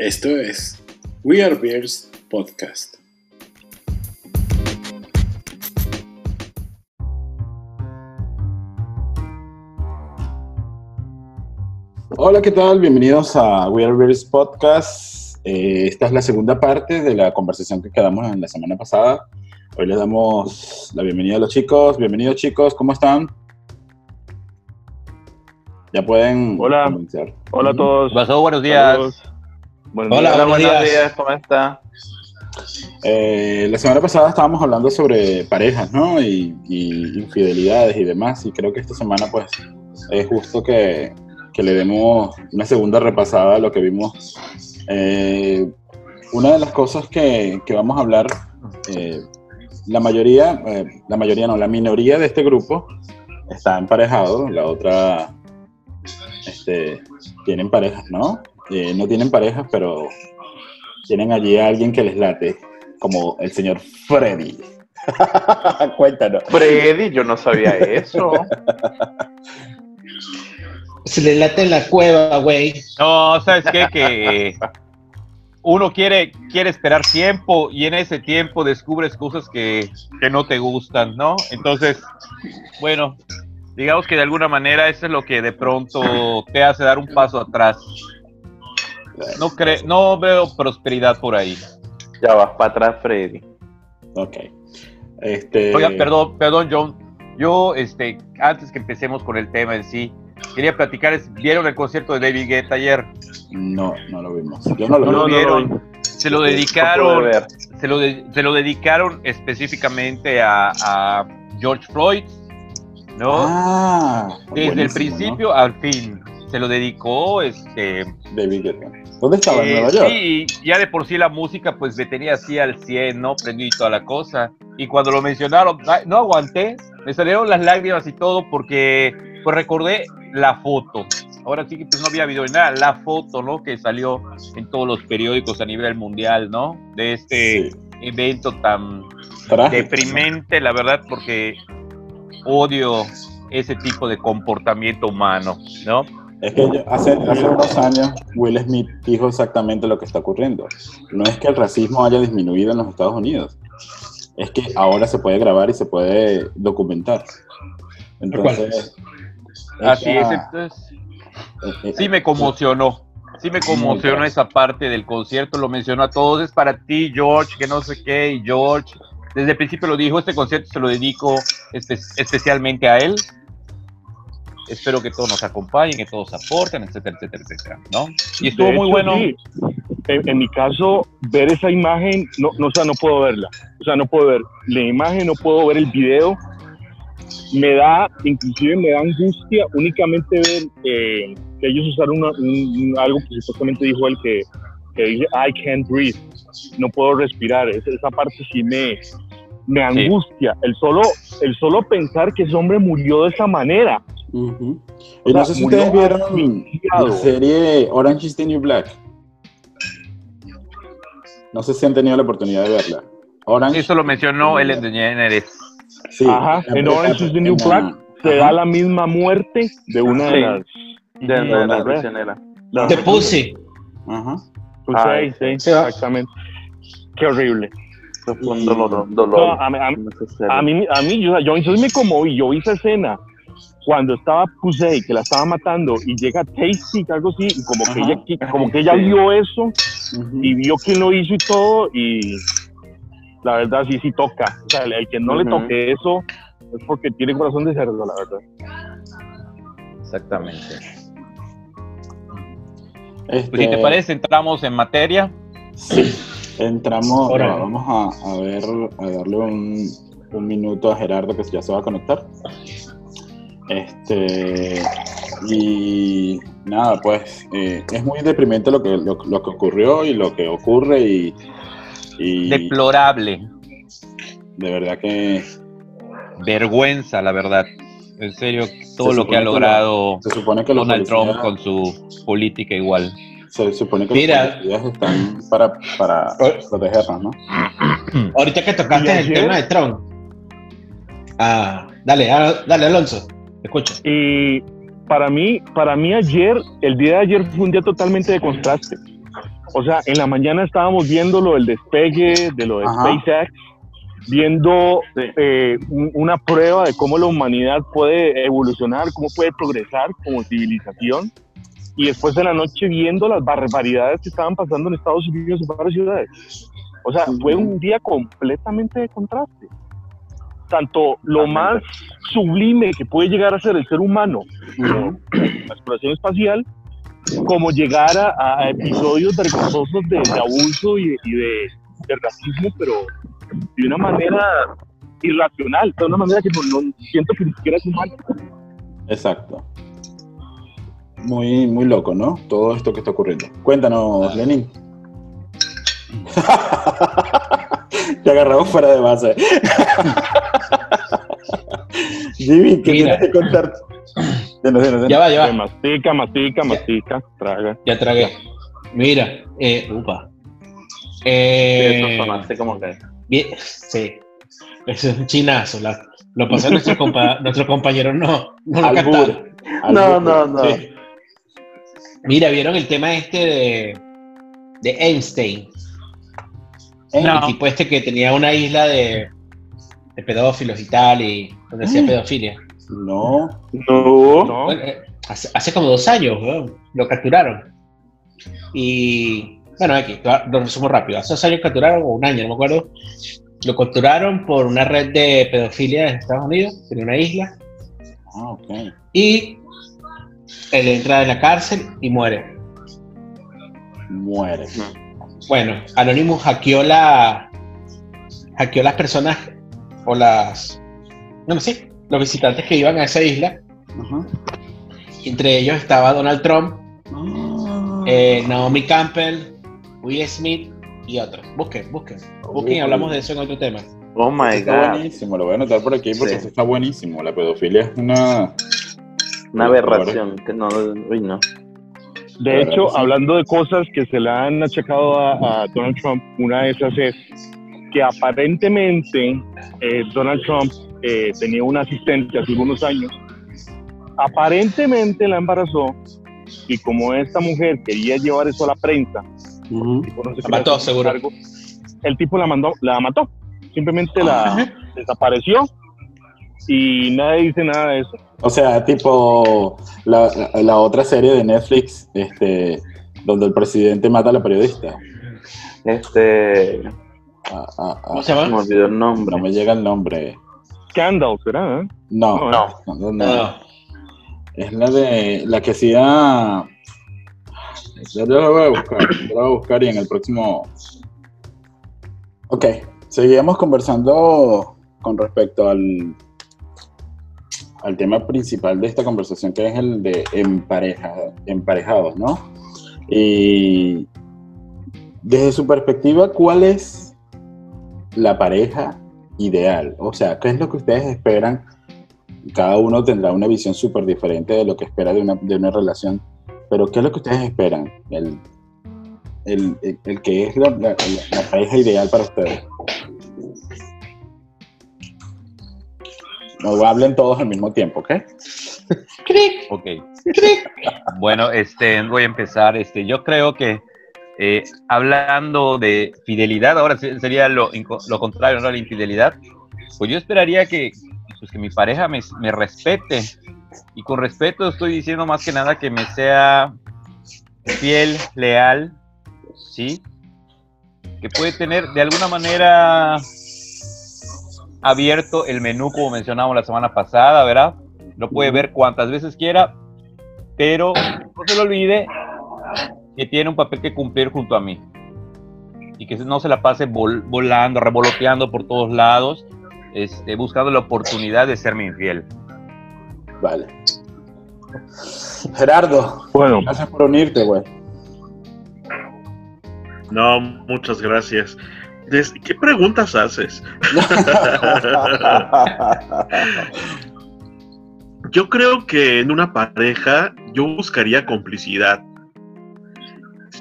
Esto es We Are Bears Podcast. Hola, ¿qué tal? Bienvenidos a We Are Bears Podcast. Eh, esta es la segunda parte de la conversación que quedamos en la semana pasada. Hoy les damos la bienvenida a los chicos. Bienvenidos chicos, ¿cómo están? Ya pueden Hola. comenzar. Hola a todos. Pasó, buenos días. Saludos. Buenos Hola, buenos días. ¿cómo está? Eh, la semana pasada estábamos hablando sobre parejas, ¿no? Y, y infidelidades y demás. Y creo que esta semana, pues, es justo que, que le demos una segunda repasada a lo que vimos. Eh, una de las cosas que, que vamos a hablar, eh, la mayoría, eh, la mayoría no, la minoría de este grupo está emparejado, la otra este, tienen parejas, ¿no? Eh, no tienen parejas, pero tienen allí a alguien que les late, como el señor Freddy. Cuéntanos. Freddy, yo no sabía eso. Se le late en la cueva, güey. No, ¿sabes qué? Que uno quiere, quiere esperar tiempo y en ese tiempo descubres cosas que, que no te gustan, ¿no? Entonces, bueno, digamos que de alguna manera eso es lo que de pronto te hace dar un paso atrás. No, cre no veo prosperidad por ahí. Ya vas para atrás, Freddy. Ok. Este, Oiga, perdón, perdón, John. Yo, este, antes que empecemos con el tema en sí, quería platicar, ¿vieron el concierto de David Guetta ayer? No, no lo vimos. Yo no lo No vi. lo no, vieron. no. Se lo dedicaron, ver. se lo, de- se lo dedicaron específicamente a, a George Floyd, ¿no? Ah, Desde el principio al fin. Se lo dedicó, este... David Guetta. ¿Dónde estaba? ¿En eh, Nueva York? sí, ya de por sí la música pues me tenía así al 100, ¿no? Prendido y toda la cosa. Y cuando lo mencionaron, no aguanté, me salieron las lágrimas y todo porque pues recordé la foto. Ahora sí que pues no había ni nada, la foto, ¿no? Que salió en todos los periódicos a nivel mundial, ¿no? De este Sí. evento tan Trágico, deprimente, la verdad, porque odio ese tipo de comportamiento humano, ¿no? Es que yo- hace, hace unos años Will Smith dijo exactamente lo que está ocurriendo. No es que el racismo haya disminuido en los Estados Unidos. Es que ahora se puede grabar y se puede documentar. Entonces... Así es, esa- entonces... eh, eh, Sí me conmocionó. Sí me conmocionó esa parte del concierto, lo mencionó a todos, es para ti, George, que no sé qué, y George, desde el principio lo dijo, este concierto se lo dedico espe- especialmente a él. Espero que todos nos acompañen, que todos aporten, etcétera, etcétera, etcétera, ¿no? Y estuvo De muy hecho, bueno. sí. En, en mi caso, ver esa imagen, no, no, o sea, no puedo verla. O sea, no puedo ver la imagen, no puedo ver el video. Me da, inclusive me da angustia únicamente ver eh, que ellos usaron una- un- algo que supuestamente dijo él que, que dice I can't breathe, no puedo respirar. Esa, esa parte sí me, me angustia. El solo, el solo pensar que ese hombre murió de esa manera. O Y no sé si ustedes vieron la serie Orange is the New Black. No sé si han tenido la oportunidad de verla. Orange. Eso lo mencionó Ellen DeGeneres. sí, Ajá, en Orange is the New Black se ajá. da la misma muerte de una de las... De, de de la las- prisionera. las- De Pussy. Ajá. Ay, sí, sí, sí. exactamente. Qué horrible. Eso fue un dolor. No, dolor a, mí- a mí- innecesario. a mí, a mí, yo, yo me conmoví, yo vi esa escena cuando estaba Pusey, que la estaba matando, y llega Tasty, algo así, y como que Ajá. ella, qui- como que ella Sí. vio eso, Ujú. y vio quién lo hizo y todo, y la verdad sí, sí toca. O sea, el, el que no le Ujú. toque eso es porque tiene corazón de cerdo, la verdad. Exactamente. Este, Pues si te parece, entramos en materia. Sí. Entramos, no, vamos a, a ver, a darle un, un minuto a Gerardo que ya se va a conectar. Este, y nada, pues eh, es muy deprimente lo que, lo, lo que ocurrió y lo que ocurre y, y Deplorable. de verdad que Vergüenza, la verdad. En serio, todo Se lo que ha que logrado se supone que los Donald Trump con su política igual. se supone que Mira. los policías están para, para protegernos, ¿no? Ahorita que ¿Y tocaste el tema de Trump. Ah, dale, ah, dale, Alonso. Te escucho. Y para mí, para mí ayer, el día de ayer fue un día totalmente de contraste. O sea, en la mañana estábamos viendo lo del despegue de lo de Ajá. SpaceX, viendo eh, un- una prueba de cómo la humanidad puede evolucionar, cómo puede progresar como civilización. Y después de la noche viendo las barbaridades que estaban pasando en Estados Unidos en varias ciudades. O sea, fue un día completamente de contraste. Tanto lo más sublime que puede llegar a ser el ser humano, la exploración espacial, como llegar a, a episodios vergonzosos de, de abuso y, de, y de- de racismo, pero de una manera irracional, de una manera que no, no siento que ni siquiera es humana. Exacto. Muy, muy loco, ¿no? Todo esto que está ocurriendo. Cuéntanos, Lenin. Te agarramos fuera de base. Jimmy, ¿qué Mira. tienes que contar? Dinos, dinos, dinos. Ya va, ya va. mastica, mastica, mastica, traga. Ya tragué. Mira, eh, upa. Sí, Eh, eso sonaste como que. bien, sí. Ese es un chinazo. la- lo pasó nuestro, compa- nuestro compañero, no, no lo. No, no, no. Sí. Mira, ¿vieron el tema este de, de Einstein? Eh, No. El tipo este que tenía una isla de, de pedófilos y tal, y donde hacía Mm. pedofilia. No. No. ¿no? Bueno, eh, hace, hace como dos años, weón, lo capturaron. Y bueno, aquí, lo resumo rápido. Hace dos años capturaron, o un año, no me acuerdo. Lo capturaron por una red de pedofilia en Estados Unidos, en una isla. Ah, ok. Y él entra en la cárcel y muere. Muere. Bueno, Anonymous hackeó la. hackeó las personas o las. No no sé, los visitantes que iban a esa isla. Entre ellos estaba Donald Trump, Ah. eh, Naomi Campbell, Will Smith y otros. Busquen, busquen. Busquen y hablamos de eso en otro tema. Oh my Está god. buenísimo, lo voy a anotar por aquí porque Sí. eso está buenísimo. La pedofilia es una. Una aberración. Que no. Uy, no. De hecho, sí. hablando de cosas que se le han achacado a, a Donald Trump, una de esas es que aparentemente eh, Donald Trump eh, tenía un asistente hace unos años. Aparentemente la embarazó y como esta mujer quería llevar eso a la prensa, el tipo no se La mató, seguro. cargo, el tipo la mandó, la mató, simplemente la desapareció y nadie dice nada de eso. O sea, tipo la, la- otra serie de Netflix, este, donde el presidente mata a la periodista. Este. Ah, ah, ah, ¿Cómo se Me llama? olvidó el nombre. no me llega el nombre. Scandal, ¿será? eh? No, No. no, no, no. No, Es la de la que hacía. Te la voy a buscar, la voy a buscar y en el próximo. Ok, seguimos conversando con respecto al, al tema principal de esta conversación, que es el de empareja, emparejados, ¿no? Y desde su perspectiva, ¿cuál es la pareja ideal? O sea, ¿qué es lo que ustedes esperan? Cada uno tendrá una visión súper diferente de lo que espera de una, de una relación, pero ¿qué es lo que ustedes esperan? El, el, el- el que es la, la- la- pareja ideal para ustedes. No hablen todos al mismo tiempo, ¿ok? Ok. Bueno, este, voy a empezar. Este, yo creo que eh, hablando de fidelidad, ahora se- sería lo, lo contrario, ¿no? La infidelidad. Pues yo esperaría que, pues, que mi pareja me, me respete. Y con respeto estoy diciendo más que nada que me sea fiel, leal, ¿sí? Que puede tener de alguna manera abierto el menú, como mencionamos la semana pasada, ¿verdad? Lo puede ver cuantas veces quiera, pero no se le olvide que tiene un papel que cumplir junto a mí. Y que no se la pase vol- volando, revoloteando por todos lados, este, buscando la oportunidad de serme infiel. Vale. Gerardo, Bueno, gracias por unirte, güey. No, muchas gracias. ¿Qué preguntas haces? Yo creo que en una pareja yo buscaría complicidad.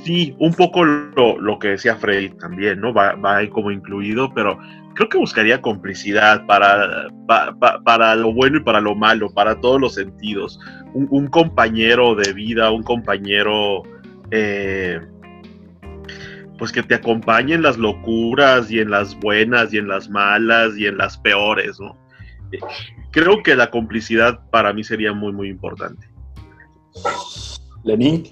Sí, un poco lo, lo que decía Freddy también, ¿no? Va, va ahí como incluido, pero creo que buscaría complicidad para, pa- pa- para lo bueno y para lo malo, para todos los sentidos. Un, un compañero de vida, un compañero eh, pues que te acompañe en las locuras y en las buenas y en las malas y en las peores, ¿no? Creo que la complicidad para mí sería muy, muy importante. Lenín.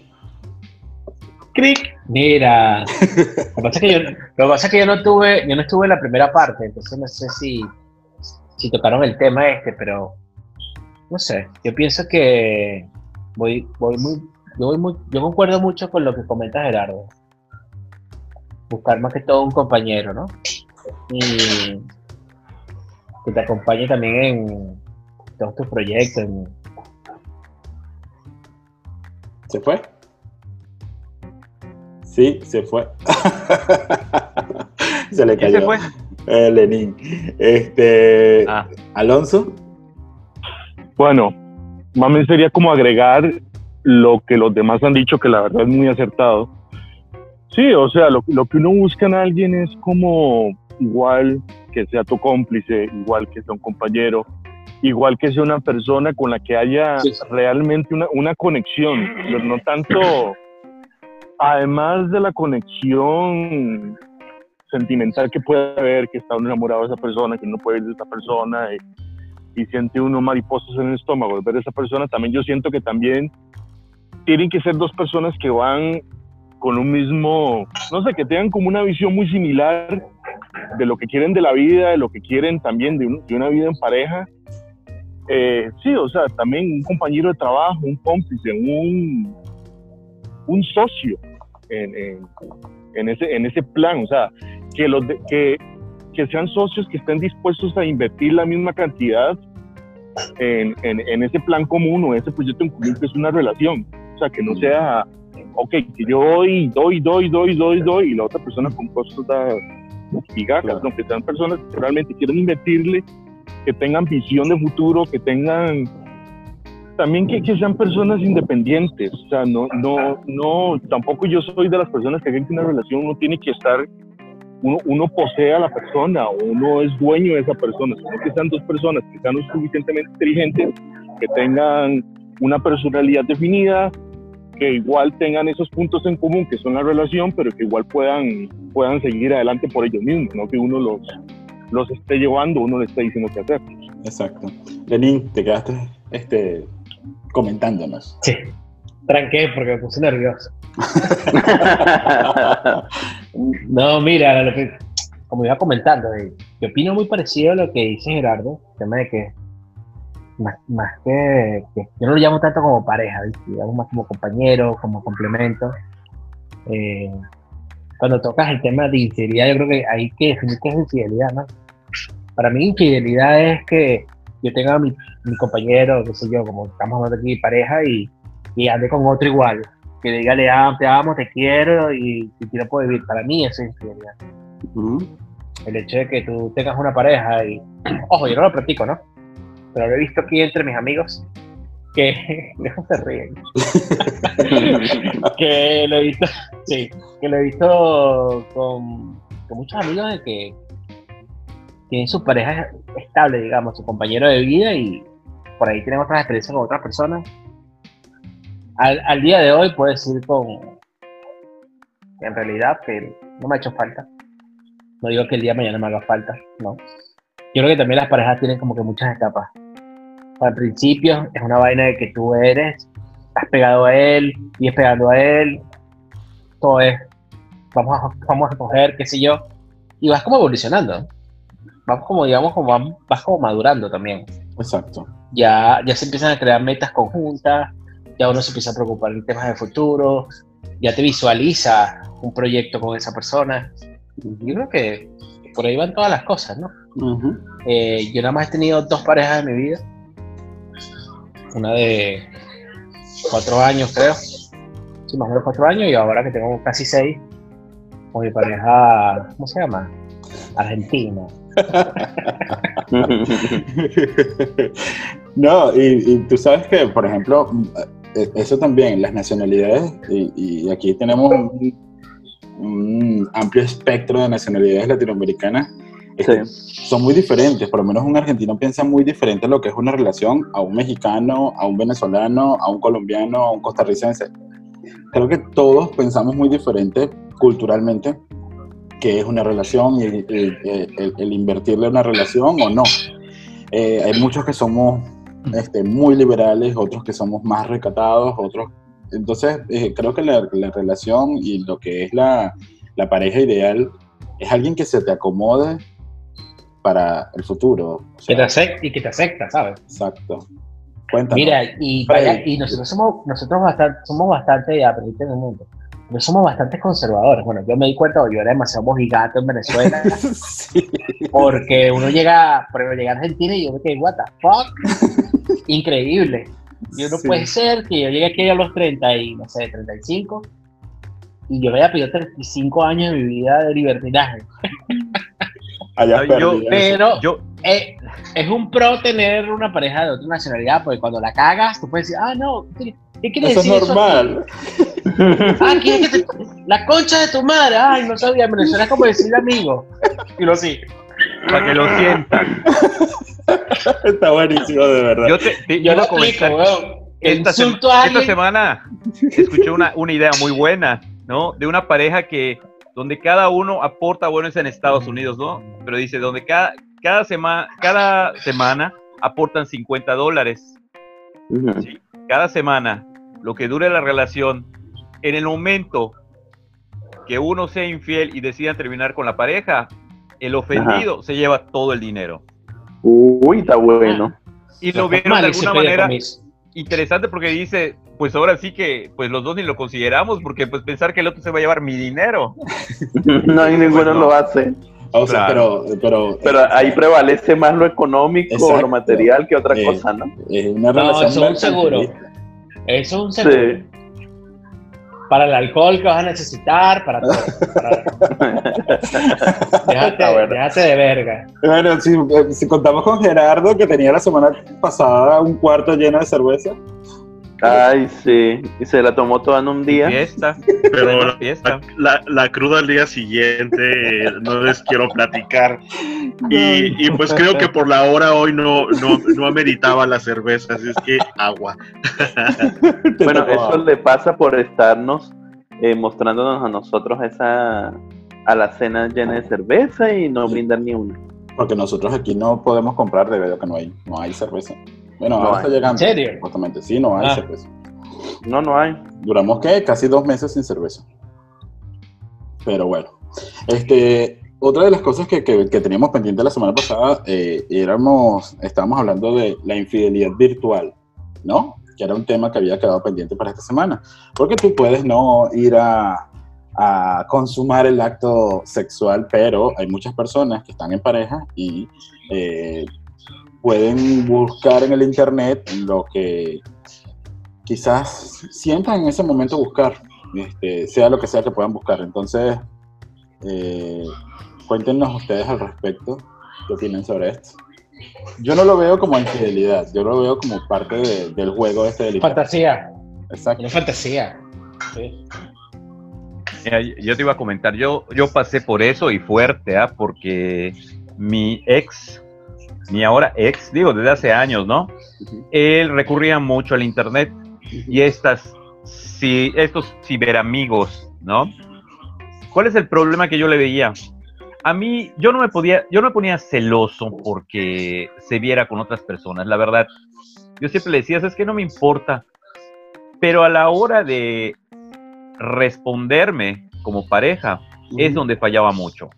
Crick. Mira, lo que pasa es que yo, lo que pasa es que yo no tuve, yo no estuve en la primera parte, entonces no sé si, si tocaron el tema este, pero no sé, yo pienso que voy, voy muy, yo voy muy, yo concuerdo mucho con lo que comenta Gerardo. Buscar más que todo un compañero, ¿no? Y que te acompañe también en todos tus proyectos, en- ¿Se fue? Sí, se fue. se le ¿Quién cayó. se fue? Eh, Lenín. Este, Ah, Alonso. Bueno, más bien sería como agregar lo que los demás han dicho, que la verdad es muy acertado. Sí, o sea, lo, lo que uno busca en alguien es como igual que sea tu cómplice, igual que sea un compañero, igual que sea una persona con la que haya Sí, realmente una, una conexión, pero no tanto, además de la conexión sentimental que puede haber, que está uno enamorado de esa persona, que no puede ir de esa persona, y, y siente uno mariposas en el estómago al ver a esa persona, también yo siento que también tienen que ser dos personas que van con un mismo, no sé, que tengan como una visión muy similar de lo que quieren de la vida, de lo que quieren también de, un- de una vida en pareja. Eh, sí, o sea, también un compañero de trabajo, un cómplice, un, un socio en, en- en ese, en ese plan, o sea, que, los de- que, que sean socios que estén dispuestos a invertir la misma cantidad en, en, en ese plan común o ese proyecto en común que es una relación. O sea, que no sea, ok, que yo doy, doy, doy, doy, doy, doy, y la otra persona con cosas da migajas, Claro. ¿no? que sean personas que realmente quieren invertirle, que tengan visión de futuro, que tengan también que, que sean personas independientes, o sea, no, no, no, tampoco yo soy de las personas que creen que una relación uno tiene que estar, uno, uno posee a la persona uno es dueño de esa persona, sino que sean dos personas que sean lo suficientemente inteligentes, que tengan una personalidad definida, que igual tengan esos puntos en común que son la relación, pero que igual puedan, puedan seguir adelante por ellos mismos, no que uno los, los esté llevando, uno le esté diciendo qué hacer. Exacto. Lenín, te quedaste este, comentándonos. Sí. Tranqué porque me puse nervioso. No, mira, lo que- como iba comentando, eh, yo opino muy parecido a lo que dice Gerardo, el tema de que más, más que, que- yo no lo llamo tanto como pareja, llamo más como compañero, como complemento. Eh, cuando tocas el tema de infidelidad, yo creo que hay que definir qué es infidelidad, ¿no? Para mí infidelidad es que yo tenga a mi, mi compañero, qué sé yo, como estamos hablando aquí, pareja, y, y ande con otro igual. Que diga, le amo, te amo, te quiero y si quiero puedo vivir. Para mí eso es infidelidad. El hecho de que tú tengas una pareja y, ojo, yo no lo practico, ¿no? Pero lo he visto aquí entre mis amigos que, no se ríen, que lo he visto, sí, que lo he visto con, con muchos amigos de que tienen su pareja estable, digamos, su compañero de vida y por ahí tienen otras experiencias con otras personas. Al, al día de hoy puedo decir con, en realidad que no me ha hecho falta. No digo que el día de mañana me haga falta, no. Yo creo que también las parejas tienen como que muchas etapas. Al principio es una vaina de que tú eres, has pegado a él y es pegando a él. Todo es, vamos a, vamos a coger, qué sé yo. Y vas como evolucionando. Vas como, digamos, como vas, como madurando también. Exacto. Ya, ya se empiezan a crear metas conjuntas, ya uno se empieza a preocupar en temas de futuro, ya te visualiza un proyecto con esa persona. Yo creo que por ahí van todas las cosas, ¿no? Ujú. Eh, yo nada más he tenido dos parejas en mi vida. Una de cuatro años, creo. Sí, más o menos cuatro años. Y ahora que tengo casi seis, con mi pareja, ¿cómo se llama? Argentina. no, y, tú sabes que, por ejemplo, eh, eso también, las nacionalidades, y, aquí tenemos un amplio espectro de nacionalidades latinoamericanas, este, son muy diferentes. Por lo menos un argentino piensa muy diferente lo que es una relación a un mexicano, a un venezolano, a un colombiano, a un costarricense. Creo que todos pensamos muy diferente culturalmente qué es una relación y el, el- el- el invertirle una relación o no. Eh, hay muchos que somos este, muy liberales, otros que somos más recatados, otros... Entonces, eh, creo que la, la relación y lo que es la, la pareja ideal es alguien que se te acomode para el futuro. O Que sea, te acep- y que te acepta, ¿sabes? exacto. Cuéntanos. Mira, y, vaya- y nosotros somos, nosotros bastante, somos bastante, ya, permíteme un momento, no somos bastante conservadores. Bueno, yo me di cuenta, yo era demasiado mojigato en Venezuela, Sí. porque uno llega, pero llega a Argentina y yo me quedé, what the fuck, increíble. Yo no Sí. puede ser que yo llegue aquí a los 30 y, no sé, 35, y yo me haya pedido 35 años de mi vida de libertinaje. Yo- perdido. Pero Yo, eh, es un pro tener una pareja de otra nacionalidad, porque cuando la cagas, tú puedes decir, ah, no, ¿qué, qué quiere Eso es decir normal. aquí? Ah, ¿quieres que te- La concha de tu madre, ay, no sabía, en Venezuela es como decir amigo. Y lo sí. para que lo sientan. Está buenísimo, de verdad. Yo te, te Yo iba lo comentar. explico, Esta, sema- insulto a esta semana escuché una, una idea muy buena, ¿no? De una pareja que, donde cada uno aporta, bueno, es en Estados Unidos, ¿no? Pero dice, donde cada, cada, semana cada semana aportan 50 dólares. Sí. Cada semana, lo que dure la relación, en el momento que uno sea infiel y decida terminar con la pareja, el ofendido se lleva todo el dinero. Uy, está bueno. Y lo vieron de alguna manera. Interesante porque dice, pues ahora sí que pues los dos ni lo consideramos porque pues pensar que el otro se va a llevar mi dinero. No hay ninguno no. lo hace. O sea, Claro. pero, pero, Pero ahí prevalece más lo económico o Exacto. lo material que otra Eh, cosa, ¿no? es una No, relación eso es un seguro. Eso es un seguro. Sí. Para el alcohol que vas a necesitar, para todo. Para- déjate, bueno. déjate de verga. Bueno, si, eh, si contamos con Gerardo, que tenía la semana pasada un cuarto lleno de cerveza. Ay, sí. Y se la tomó toda en un día. Fiesta, Pero la, fiesta. la- la cruda al día siguiente no les quiero platicar. Y, y pues creo que por la hora hoy no, no, no ameritaba la cerveza, así es que agua. Bueno, eso le pasa por estarnos eh, mostrándonos a nosotros esa a la cena llena de cerveza y no brindar ni una. Porque nosotros aquí no podemos comprar debido a que no hay, no hay cerveza. Bueno, No ahora hay. está llegando. ¿En serio? Supuestamente, sí, no hay Ah. cerveza. No, no hay. Duramos, ¿qué? Casi dos meses sin cerveza. Pero bueno. Este, otra de las cosas que, que- que teníamos pendiente la semana pasada, eh, éramos, estábamos hablando de la infidelidad virtual, ¿no? Que era un tema que había quedado pendiente para esta semana. Porque tú puedes no ir a, a consumar el acto sexual, pero hay muchas personas que están en pareja y eh, pueden buscar en el internet lo que quizás sientan en ese momento buscar, este, sea lo que sea que puedan buscar. Entonces, eh, cuéntenos ustedes al respecto qué opinan sobre esto. Yo no lo veo como infidelidad, yo lo veo como parte de- del juego este del. Fantasía. Exacto. Una fantasía. Sí. Mira, yo te iba a comentar, yo, yo pasé por eso y fuerte, ¿ah? porque mi ex, mi ahora ex, digo, desde hace años, ¿no? Él recurría mucho al internet y estas, si, estos ciberamigos, ¿no? ¿Cuál es el problema que yo le veía? A mí, yo no me podía, yo no me ponía celoso porque se viera con otras personas, la verdad. Yo siempre le decía, es que no me importa. Pero a la hora de responderme como pareja, es donde fallaba mucho.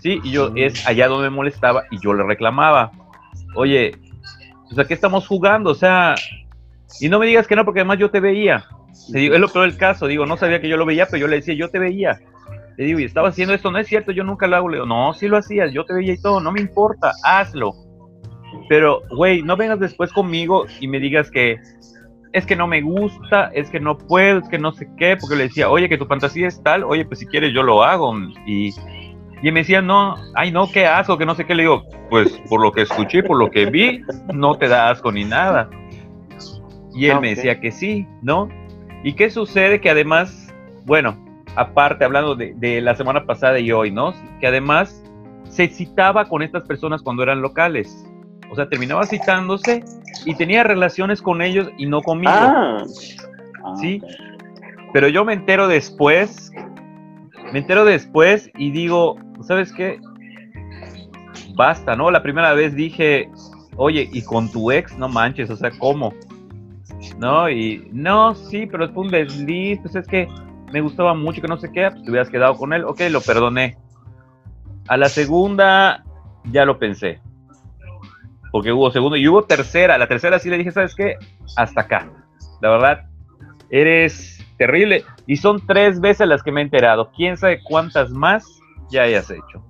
Sí, y yo es allá donde me molestaba y yo le reclamaba. Oye, o sea, ¿qué estamos jugando? O sea, y no me digas que no, porque además yo te veía. Es lo peor del caso, digo, no sabía que yo lo veía, pero yo le decía, yo te veía. Le digo, y estaba haciendo esto, no es cierto, yo nunca lo hago. Le digo, no, sí lo hacías, yo te veía y todo, no me importa, hazlo. Pero, güey, no vengas después conmigo y me digas que es que no me gusta, es que no puedo, es que no sé qué, porque le decía, oye, que tu fantasía es tal, oye, pues si quieres yo lo hago. Y, y me decía, no, ay, no, qué asco, que no sé qué. Le digo, pues por lo que escuché, por lo que vi, no te da asco ni nada. Y él Ah, me decía que sí, ¿no? ¿Y qué sucede? Que además, bueno, aparte, hablando de, de la semana pasada y hoy, ¿no? Que además se citaba con estas personas cuando eran locales. O sea, terminaba citándose y tenía relaciones con ellos y no conmigo. Ah, Ah, Sí. Pero yo me entero después me entero después y digo, ¿sabes qué? Basta, ¿no? La primera vez dije, oye, y con tu ex, no manches, o sea, ¿cómo? ¿No? Y no, sí, pero es un desliz, pues es que me gustaba mucho, que no sé qué, pues te hubieras quedado con él, ok, lo perdoné. A la segunda ya lo pensé, porque hubo segunda y hubo tercera, la tercera sí le dije, ¿sabes qué? Hasta acá. La verdad, eres terrible. Y son tres veces las que me he enterado. ¿Quién sabe cuántas más ya hayas hecho?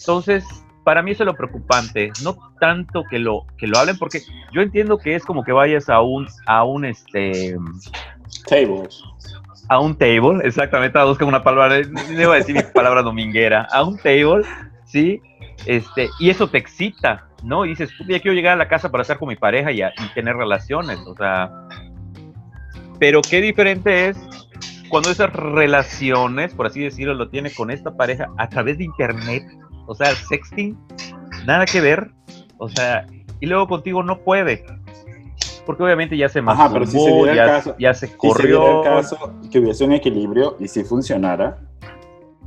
Entonces, para mí eso es lo preocupante, no tanto que lo que lo hablen porque yo entiendo que es como que vayas a un a un este Table. a un table, exactamente, a buscar una palabra, no iba a decir mi palabra dominguera, a un table, ¿sí? Este, y eso te excita, ¿no? Y dices, "Puta, ya quiero llegar a la casa para estar con mi pareja y, a- y tener relaciones, o sea, pero qué diferente es cuando esas relaciones, por así decirlo, lo tiene con esta pareja a través de internet, o sea, sexting, nada que ver, o sea, y luego contigo no puede. Porque obviamente ya se Ajá, pero si se masturbó, ya, caso- ya se Si se corrió. el caso que hubiese un equilibrio y si funcionara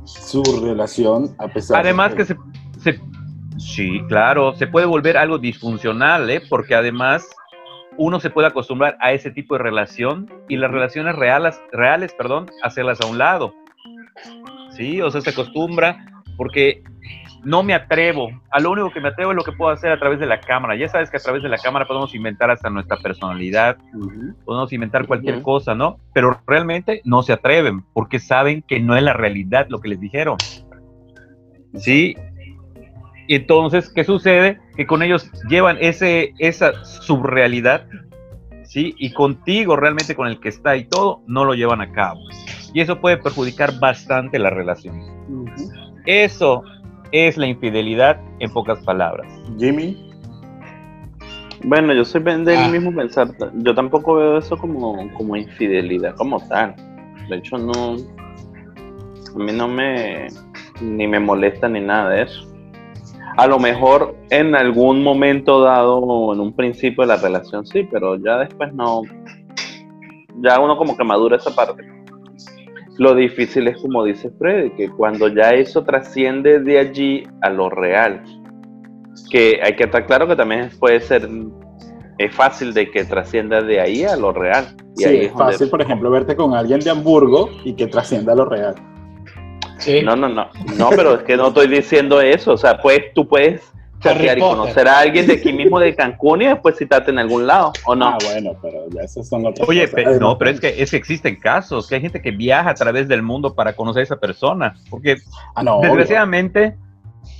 su relación, a pesar Además de que se, se- sí, claro, se puede volver algo disfuncional, ¿eh? Porque además uno se puede acostumbrar a ese tipo de relación y las relaciones reales, reales, perdón, hacerlas a un lado. Sí, o sea, se acostumbra porque no me atrevo. A lo único que me atrevo es lo que puedo hacer a través de la cámara. Ya sabes que a través de la cámara podemos inventar hasta nuestra personalidad, podemos inventar cualquier cosa, ¿no? Pero realmente no se atreven porque saben que no es la realidad lo que les dijeron. ¿Sí? Y entonces, ¿qué sucede? Que con ellos llevan ese, esa subrealidad, ¿sí? Y contigo, realmente con el que está y todo, no lo llevan a cabo. Y eso puede perjudicar bastante la relación. Eso es la infidelidad en pocas palabras. Jimmy, Bueno, yo soy del Ah. mismo pensar. Yo tampoco veo eso como, como infidelidad como tal. De hecho, no. A mí no me. Ni me molesta ni nada de eso. A lo mejor en algún momento dado, en un principio de la relación, sí, pero ya después no. Ya uno como que madura esa parte. Lo difícil es, como dice Freddy, que cuando ya eso trasciende de allí a lo real, que hay que estar claro que también puede ser es fácil de que trascienda de ahí a lo real y sí, ahí es donde- fácil, por ejemplo, verte con alguien de Hamburgo y que trascienda lo real. Sí. no no no no pero es que no estoy diciendo eso o sea pues tú puedes chatear y conocer a alguien de aquí mismo de Cancún y después citarte en algún lado o no Ah, bueno, pero ya esos son otras Oye, cosas. pe- Además, no, pero es que, es que existen casos, que hay gente que viaja a través del mundo para conocer a esa persona, porque Ah, no, obvio. desgraciadamente,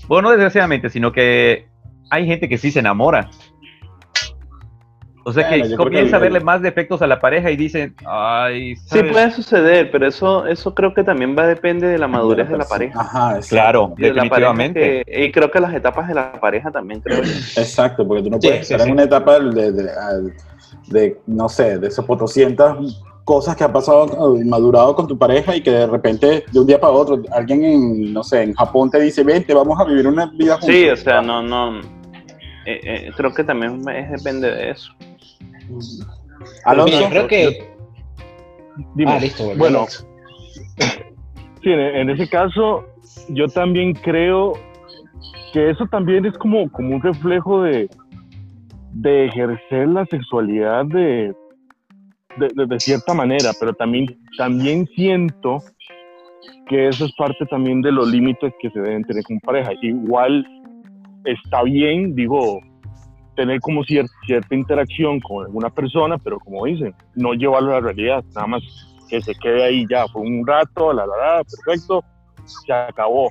bueno, no desgraciadamente, sino que hay gente que sí se enamora. O sea Bueno, que comienza que a verle más defectos a la pareja y dicen, ay, sí ¿sabes? puede suceder pero eso eso creo que también va a depender de la madurez de la persona. pareja Ajá, exacto. Claro, Y de definitivamente. que- y creo que las etapas de la pareja también creo yo. Exacto, porque tú no Sí, puedes sí, estar sí. en una etapa de, de, de- de, no sé, de sopotoscientas cosas que ha pasado eh, madurado con tu pareja y que de repente de un día para otro alguien en, no sé, en Japón te dice, vente, vamos a vivir una vida juntos. sí o sea no no eh, eh, creo que también es depende de eso Alonso, Mira, creo que. Dime. Ah, listo. Bueno, Sí, en, en ese caso, yo también creo que eso también es como, como un reflejo de, de ejercer la sexualidad de, de, de- de cierta manera, pero también, también siento que eso es parte también de los límites que se deben tener con pareja. Igual está bien, digo, tener como cier- cierta interacción con alguna persona, pero como dicen, no llevarlo a la realidad, nada más que se quede ahí ya, fue un rato, la, la, la, perfecto, se acabó.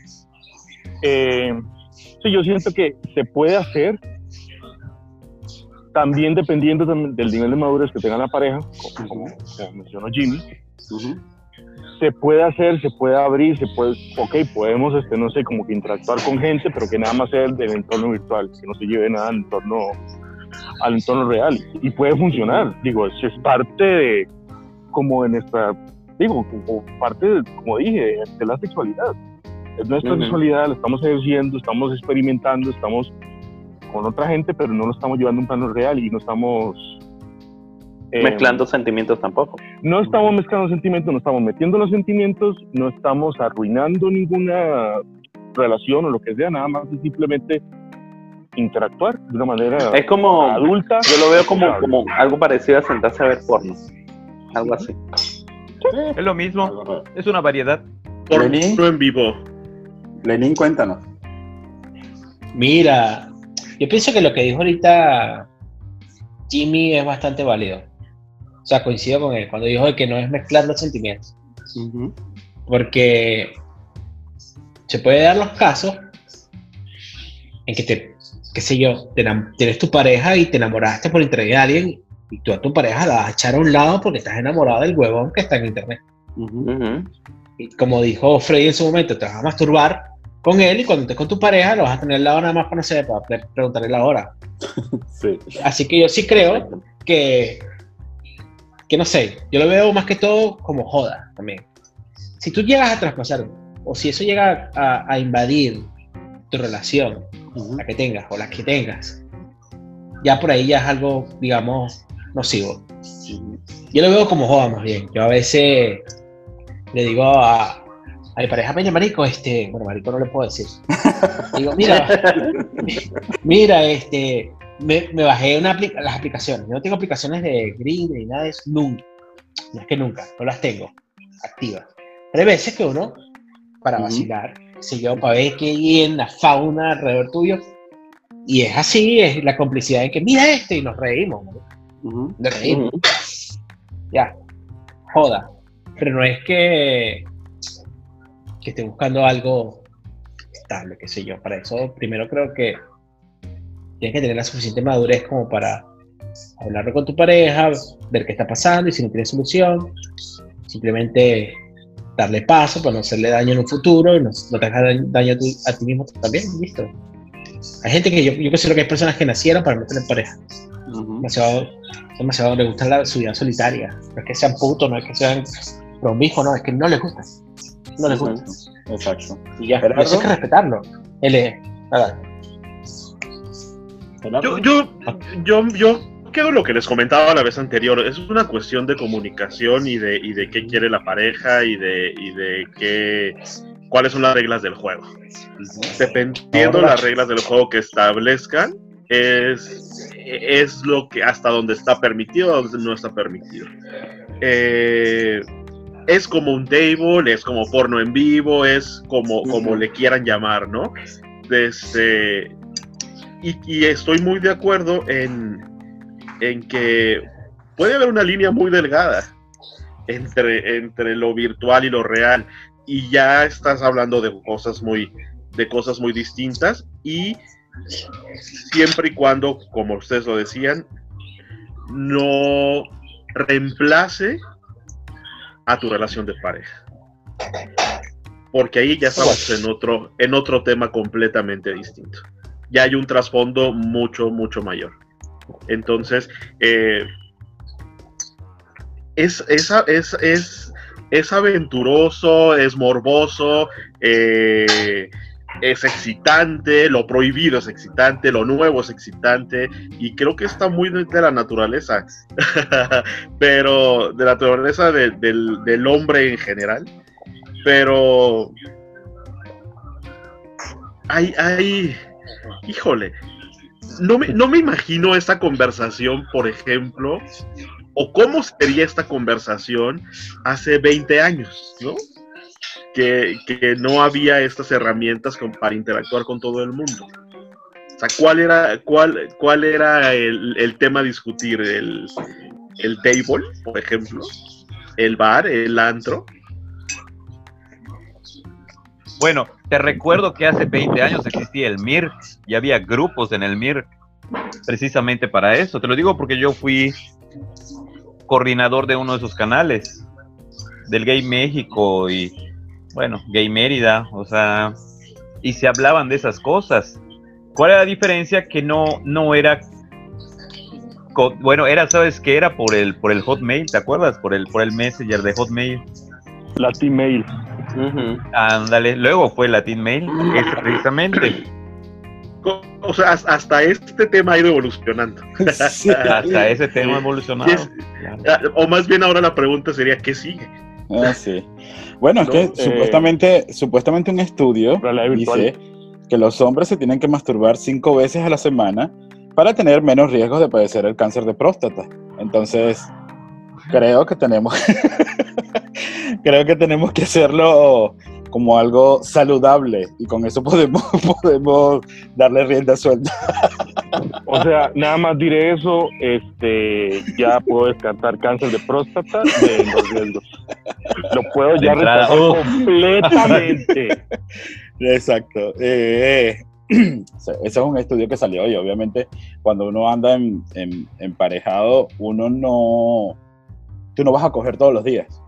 Eh, sí, yo siento que se puede hacer, también dependiendo del nivel de madurez que tenga la pareja, como mencionó Jimmy, se puede hacer, se puede abrir, se puede, ok, podemos, este, no sé, como que interactuar con gente, pero que nada más sea del entorno virtual, que no se lleve nada al entorno, al entorno real. Y puede funcionar, digo, es, es parte de, como de nuestra, digo, como parte, de, como dije, de la sexualidad. Es nuestra sexualidad, la estamos ejerciendo, estamos experimentando, estamos con otra gente, pero no lo estamos llevando a un plano real y no estamos Eh, Mezclando sentimientos tampoco. No estamos mezclando sentimientos, no estamos metiendo los sentimientos, no estamos arruinando ninguna relación o lo que sea, nada más es simplemente interactuar de una manera Es como, adulta. yo lo veo como, como algo parecido a sentarse a ver porno. Algo así. Es lo mismo, es una variedad. En vivo. Lenin, cuéntanos. Mira, yo pienso que lo que dijo ahorita Jimmy es bastante válido. O sea, coincido con él cuando dijo que no es mezclar los sentimientos. Porque se puede dar los casos en que te, qué sé yo, te tienes tu pareja y te enamoraste por internet de alguien y tú a tu pareja la vas a echar a un lado porque estás enamorado del huevón que está en internet. Ujú. Y como dijo Freddy en su momento, te vas a masturbar con él y cuando estés con tu pareja lo vas a tener al lado nada más para, no sé, para pre- preguntarle la hora. Sí. Así que yo sí creo que, que no sé, yo lo veo más que todo como joda también. Si tú llegas a traspasar, o si eso llega a, a invadir tu relación, la que tengas o la que tengas, ya por ahí ya es algo, digamos, nocivo. Yo lo veo como joda más bien. Yo a veces le digo a, a mi pareja, mira, marico, este, bueno, marico no le puedo decir. Digo, mira, mira, este, me, me bajé una apli- las aplicaciones. Yo no tengo aplicaciones de Green ni nada de eso, nunca. No es que nunca, no las tengo activas. Hay veces que uno, para Ujú. vacilar, si yo, para ver qué hay en la fauna alrededor tuyo, y es así, es la complicidad de que mira este y nos reímos, ¿no? Ujú. Nos reímos. Ujú. Ya, joda. Pero no es que, que esté buscando algo estable, qué sé yo. Para eso, primero creo que tienes que tener la suficiente madurez como para hablarlo con tu pareja, ver qué está pasando y si no tiene solución, simplemente darle paso para no hacerle daño en un futuro y no, no te hagas daño- a, ti- a ti mismo también, listo. Hay gente que yo, yo considero que hay personas que nacieron para no tener pareja Ujú. demasiado, demasiado les gusta la, su vida solitaria. No es que sean putos, no es que sean promiscuos, no, es que no les gusta. No les gusta. Exacto. Y ya, Gerardo. eso hay que respetarlo. Él es, nada, Yo, yo, yo, yo quedo lo que les comentaba la vez anterior. Es una cuestión de comunicación y de, y de qué quiere la pareja y de, y de qué, cuáles son las reglas del juego. Dependiendo de Ahora- las reglas del juego que establezcan, es, es lo que hasta donde está permitido o donde no está permitido. Eh, es como un table, es como porno en vivo, es como, como le quieran llamar, ¿no? Desde, y, y estoy muy de acuerdo en, en que puede haber una línea muy delgada entre, entre lo virtual y lo real. Y ya estás hablando de cosas muy, de cosas muy distintas. Y siempre y cuando, como ustedes lo decían, no reemplace a tu relación de pareja. Porque ahí ya estamos en otro, en otro tema completamente distinto. Ya hay un trasfondo mucho, mucho mayor. Entonces, eh, es, es, es, es, es aventuroso, es morboso, eh, es excitante, lo prohibido es excitante, lo nuevo es excitante, y creo que está muy de, la naturaleza, pero de la naturaleza de- del, del hombre en general. Pero hay, hay, híjole, no me, no me imagino esta conversación, por ejemplo, o cómo sería esta conversación hace 20 años, ¿no? Que, que no había estas herramientas para interactuar con todo el mundo. O sea, ¿cuál era, cuál, cuál era el, el tema a discutir? ¿El, ¿El table, por ejemplo? ¿El bar, el antro? Bueno, te recuerdo que hace 20 años existía el MIR y había grupos en el MIR precisamente para eso. Te lo digo porque yo fui coordinador de uno de esos canales, del Gay México y, bueno, Gay Mérida, o sea, y se hablaban de esas cosas. ¿Cuál era la diferencia? Que no, no era... Bueno, era, ¿sabes qué? Era por el, por el Hotmail, ¿te acuerdas? Por el, por el Messenger de Hotmail. La T-Mail. Ándale, luego fue Latin Mail, ese precisamente. O sea, has- hasta este tema ha ido evolucionando. Sí. Hasta ese tema evolucionado. Es- Claro. Ah, O más bien ahora la pregunta sería, ¿qué sigue? Ah, sí. Bueno, es que eh, supuestamente, supuestamente un estudio dice que los hombres se tienen que masturbar cinco veces a la semana para tener menos riesgos de padecer el cáncer de próstata. Entonces, creo que tenemos, creo que tenemos que hacerlo como algo saludable y con eso podemos, podemos darle rienda suelta. O sea, nada más diré eso, este, ya puedo descartar cáncer de próstata de los riesgos. Lo puedo ya rechazar uf. completamente. Exacto. Eh, ese es un estudio que salió y obviamente cuando uno anda en, en- emparejado, uno no, tú no vas a coger todos los días.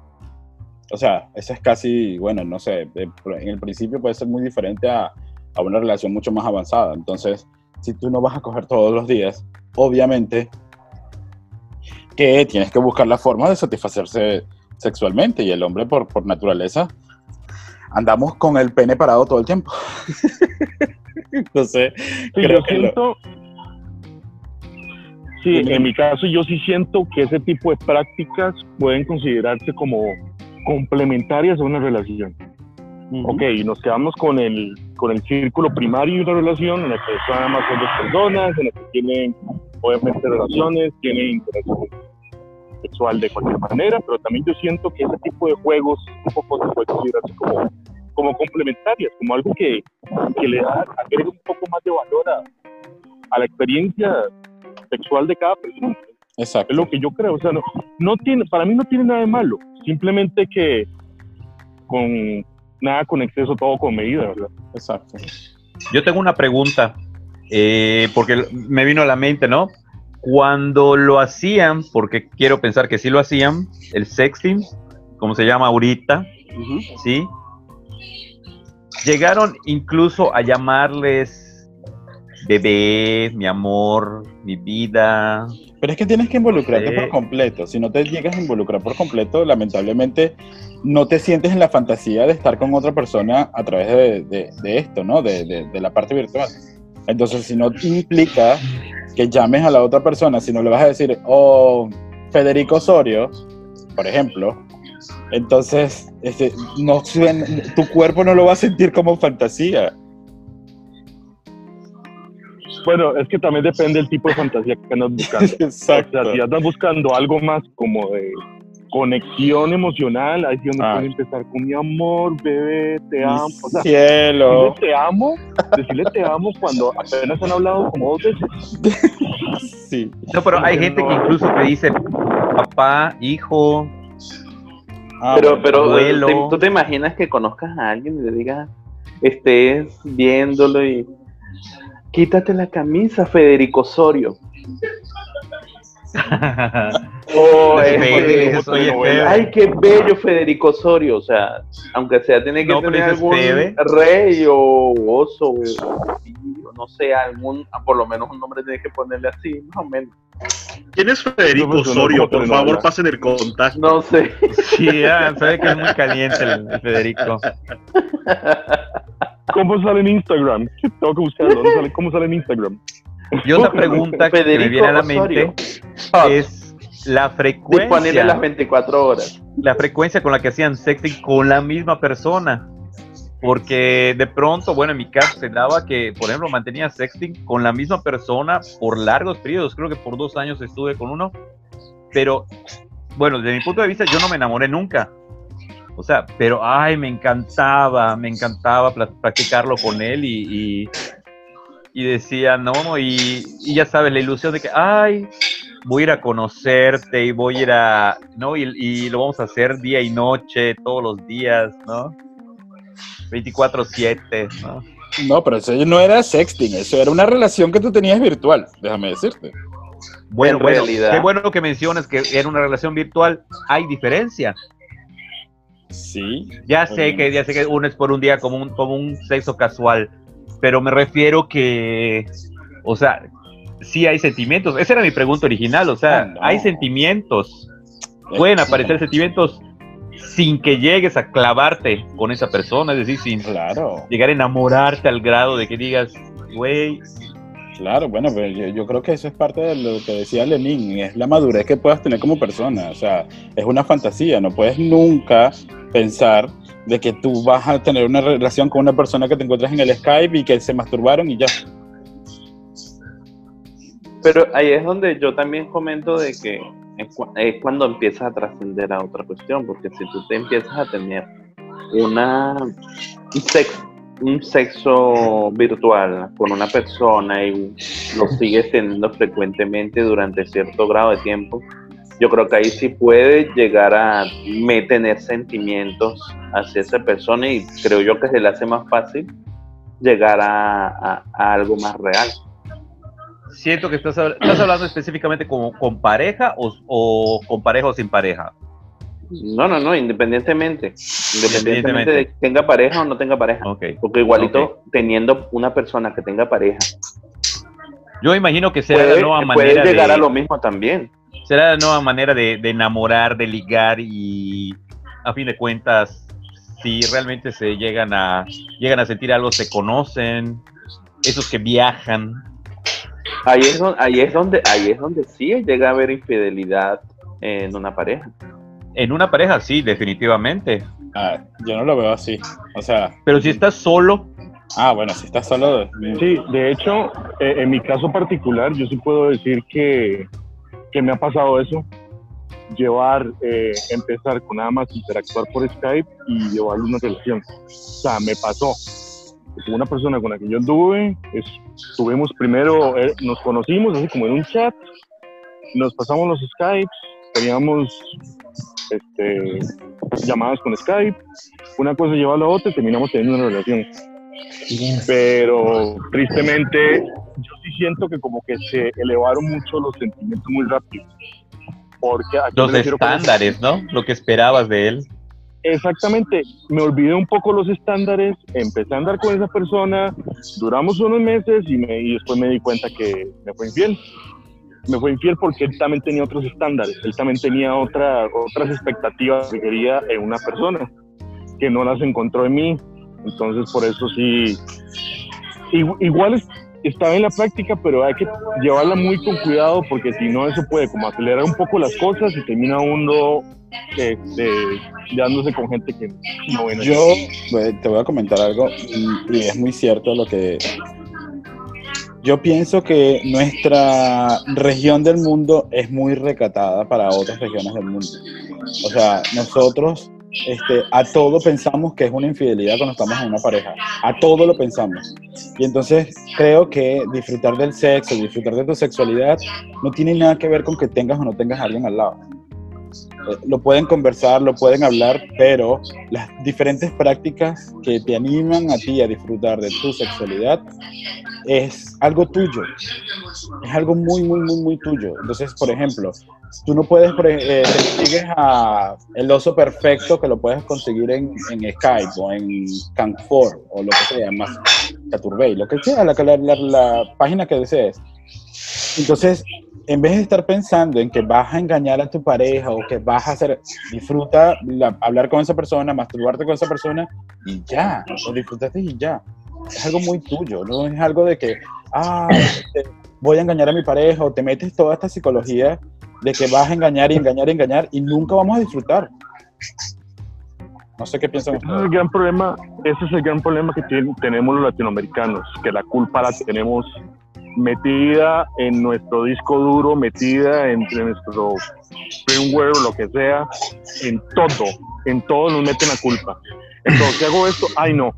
O sea, eso es casi, bueno, no sé, en el principio puede ser muy diferente a, a una relación mucho más avanzada. Entonces, si tú no vas a coger todos los días, obviamente que tienes que buscar la forma de satisfacerse sexualmente y el hombre por, por naturaleza andamos con el pene parado todo el tiempo. Entonces, Sí, creo yo que lo- siento. Sí, en mi caso yo sí siento que ese tipo de prácticas pueden considerarse como complementarias a una relación. Ok, y nos quedamos con el, con el círculo primario de una relación en la que son más son dos personas, en la que tienen obviamente relaciones, tienen interacción sexual de cualquier manera, pero también yo siento que ese tipo de juegos un poco se puede considerarse como, como complementarias, como algo que, que le da agrega un poco más de valor a, a la experiencia sexual de cada persona. Exacto. Es lo que yo creo. O sea, no, no tiene, para mí no tiene nada de malo. Simplemente que con nada con exceso, todo con medida, ¿verdad? Exacto. Yo tengo una pregunta, eh, porque me vino a la mente, ¿no? Cuando lo hacían, porque quiero pensar que sí lo hacían, el sexting, como se llama ahorita, ¿sí? Llegaron incluso a llamarles bebé, mi amor, mi vida. Pero es que tienes que involucrarte Sí. por completo. Si no te llegas a involucrar por completo, lamentablemente no te sientes en la fantasía de estar con otra persona a través de, de- de esto, ¿no? De, de- la parte virtual. Entonces, si no implica que llames a la otra persona, si no le vas a decir, oh, Federico Osorio, por ejemplo, entonces este, no tu cuerpo no lo va a sentir como fantasía. Bueno, es que también depende del tipo de fantasía que andas buscando. O Exacto. sea, si andas buscando algo más como de conexión emocional, ahí sí donde Ah. puedes empezar con mi amor, bebé, te amo. O sea, Cielo. decirle te amo, decirle te amo cuando apenas han hablado como dos veces. Sí. No, pero hay gente que incluso te dice papá, hijo. Ah, pero, pero, abuelo. ¿te- ¿tú te imaginas que conozcas a alguien y le digas, estés viéndolo y quítate la camisa, Federico Osorio? Oh, Fede". Ay, qué bello Federico Osorio. O sea, aunque sea, tiene que No, tener algún Fede. rey o oso o, no sé, algún, por lo menos un nombre tiene que ponerle así, más o menos. ¿Quién es Federico sonó Osorio? Por favor, pasen el contacto. No sé. Sí, ya, sabe que es muy caliente el, el Federico. ¿Cómo sale en Instagram? Tengo que buscarlo. ¿dónde sale- ¿Cómo sale en Instagram? Y otra pregunta que me viene a la Osorio. mente es la Disponible frecuencia, las 24 horas. la frecuencia con la que hacían sexting con la misma persona. Porque de pronto, bueno, en mi caso se daba que, por ejemplo, mantenía sexting con la misma persona por largos periodos. Creo que por dos años estuve con uno. Pero, bueno, desde mi punto de vista, yo no me enamoré nunca. O sea, pero, ay, me encantaba, me encantaba practicarlo con él y, y, y decía, no, y, y ya sabes, la ilusión de que, ay, voy a ir a conocerte y voy a ir a, ¿no? Y, y lo vamos a hacer día y noche, todos los días, ¿no? 24/7, ¿no? No, pero eso no era sexting, eso era una relación que tú tenías virtual, déjame decirte. Bueno, En bueno, realidad. qué bueno que mencionas que era una relación virtual, hay diferencia. Sí. Ya sé que ya sé que uno es por un día como un como un sexo casual, pero me refiero que o sea, sí hay sentimientos. Esa era mi pregunta original, o sea, no. hay sentimientos. Pueden aparecer sentimientos sin que llegues a clavarte con esa persona, es decir, sin Claro. llegar a enamorarte al grado de que digas, güey. Claro, bueno, pero yo, creo que eso es parte de lo que decía Lenin, es la madurez que puedas tener como persona, o sea, es una fantasía, no puedes nunca pensar de que tú vas a tener una relación con una persona que te encuentras en el Skype y que se masturbaron y ya. Pero ahí es donde yo también comento de que es, cu- es cuando empiezas a trascender a otra cuestión, porque si tú te empiezas a tener una un sexo, un sexo virtual con una persona y lo sigues teniendo frecuentemente durante cierto grado de tiempo, yo creo que ahí sí puede llegar a tener sentimientos hacia esa persona y creo yo que se le hace más fácil llegar a, algo más real. Siento que estás, estás hablando específicamente con, con pareja o, o con pareja o sin pareja. No, no, no, independientemente. Independientemente de que tenga pareja o no tenga pareja. Porque igualito, teniendo una persona que tenga pareja, Yo imagino que será puede, la nueva puede manera llegar de, a lo mismo también. será la nueva manera de, de enamorar, de ligar y a fin de cuentas, si realmente se llegan a llegan a sentir algo, se conocen, esos que viajan. Ahí es, donde, ahí es donde ahí es donde sí llega a haber infidelidad en una pareja. En una pareja, sí, definitivamente. Ah, yo no lo veo así, o sea, Pero si estás solo, ah, bueno, si estás solo, Sí, de hecho, eh, en mi caso particular, yo sí puedo decir que, que me ha pasado eso. Llevar, eh, empezar con nada más interactuar por Skype y llevarle una relación. O sea, me pasó. Con una persona con la que yo anduve, es- estuvimos primero, eh, nos conocimos así como en un chat, nos pasamos los Skypes, teníamos este, llamadas con Skype, una cosa lleva a la otra y terminamos teniendo una relación pero tristemente yo sí siento que como que se elevaron mucho los sentimientos muy rápido. Porque ¿a qué los estándares, ¿no? Lo que esperabas de él. Exactamente, me olvidé un poco los estándares, empecé a andar con esa persona, duramos unos meses y, me- y después me di cuenta que me fue infiel. Me fue infiel porque él también tenía otros estándares, él también tenía otra, otras expectativas que quería en una persona, que no las encontró en mí. Entonces por eso sí, igu- igual es- estaba en la práctica, pero hay que llevarla muy con cuidado porque si no eso puede como acelerar un poco las cosas y termina uno este, dándose con gente que no viene. Yo eh, te voy a comentar algo y es muy cierto lo que... Yo pienso que nuestra región del mundo es muy recatada para otras regiones del mundo. O sea, nosotros este, a todo pensamos que es una infidelidad cuando estamos en una pareja. A todo lo pensamos. Y entonces creo que disfrutar del sexo, disfrutar de tu sexualidad, no tiene nada que ver con que tengas o no tengas a alguien al lado. Lo pueden conversar, lo pueden hablar, pero las diferentes prácticas que te animan a ti a disfrutar de tu sexualidad es algo tuyo. Es algo muy, muy, muy, muy tuyo. Entonces, por ejemplo, tú no puedes, eh, te sigues a el oso perfecto que lo puedes conseguir en, en Skype o en Canfor o lo que sea, más Caturbay, lo que sea, la, la, la, la página que desees. Entonces, en vez de estar pensando en que vas a engañar a tu pareja o que vas a hacer, disfruta la- hablar con esa persona, masturbarte con esa persona y ya, o disfrutaste y ya. Es algo muy tuyo, no es algo de que, ah, este, voy a engañar a mi pareja o te metes toda esta psicología de que vas a engañar y engañar y engañar y nunca vamos a disfrutar. No sé qué piensan Ese es el ustedes. gran problema, ese es el gran problema que tiene- tenemos los latinoamericanos, que la culpa la tenemos metida en nuestro disco duro, metida entre nuestro firmware o lo que sea, en todo, en todo nos meten la culpa. Entonces, si hago esto, ay no.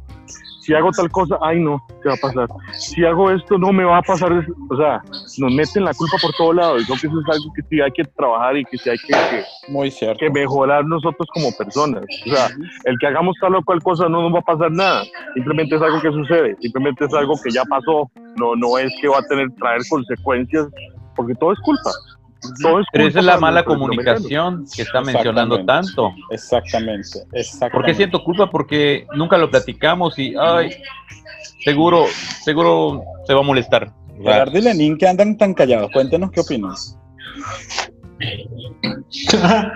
Si hago tal cosa, ay no, ¿qué va a pasar? Si hago esto, no me va a pasar. O sea, nos meten la culpa por todos lados. Y creo que eso es algo que sí hay que trabajar y que sí hay que- que Muy cierto. que mejorar nosotros como personas. O sea, el que hagamos tal o cual cosa no nos va a pasar nada. Simplemente es algo que sucede. Simplemente es algo que ya pasó. No, no es que va a tener traer consecuencias, porque todo es culpa. Todo es Pero esa es la mala comunicación que está mencionando tanto. Exactamente, exactamente. ¿Por qué siento culpa? Porque nunca lo platicamos y, ay, seguro, seguro se va a molestar. Gerardo y Lenín, que andan tan callados, cuéntenos qué opinas.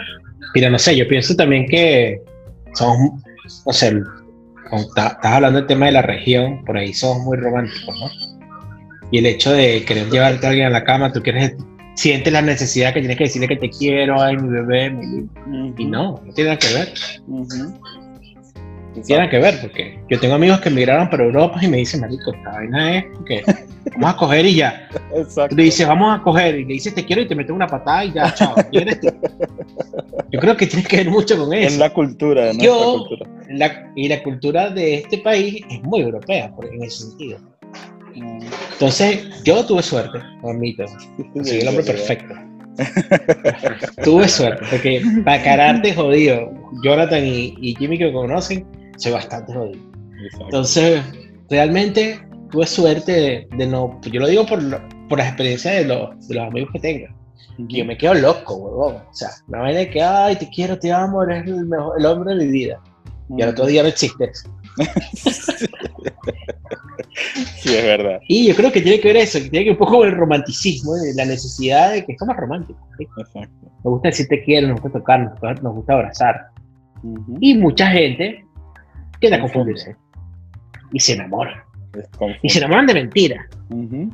Mira, no sé, yo pienso también que somos, no sé, estás hablando del tema de la región, por ahí somos muy románticos, ¿no? Y el hecho de querer llevarte a alguien a la cama, tú quieres, sientes la necesidad que tienes que decirle que te quiero, ay, mi bebé, mi- y no, no tiene nada que ver. No tiene que ver, porque yo tengo amigos que emigraron para Europa y me dicen, marico, esta vaina es que vamos a coger y ya. Exacto. Le dices, vamos a coger, y le dices, te quiero, y te metes una patada y ya, chao. ¿Quién eres tú? Yo creo que tiene que ver mucho con Es eso. la cultura, ¿no? Yo- cultura. La- y la cultura de este país es muy europea, en ese sentido. Entonces, yo tuve suerte, lo admito. Soy el hombre perfecto. tuve suerte, porque para cararte jodido, Jonathan y, y Jimmy que me conocen, soy bastante jodido. Exacto. Entonces, realmente tuve suerte de, de no, yo lo digo por, por las experiencias de los, de los amigos que tengo. yo me quedo loco, huevón. O sea, una vaina de que, ay, te quiero, te amo, eres el, mejor, el hombre de mi vida. Y al otro día no existe eso. Sí, es verdad. Y yo creo que tiene que ver eso, que tiene que ver un poco con el romanticismo, ¿eh? la necesidad de que somos románticos. ¿sí? Exacto. Nos gusta decir te quiero, nos gusta tocar, nos gusta, nos gusta abrazar. Ujú. Y mucha gente tiende a confundirse. Y se enamoran. Y se enamoran de mentiras. Ujú.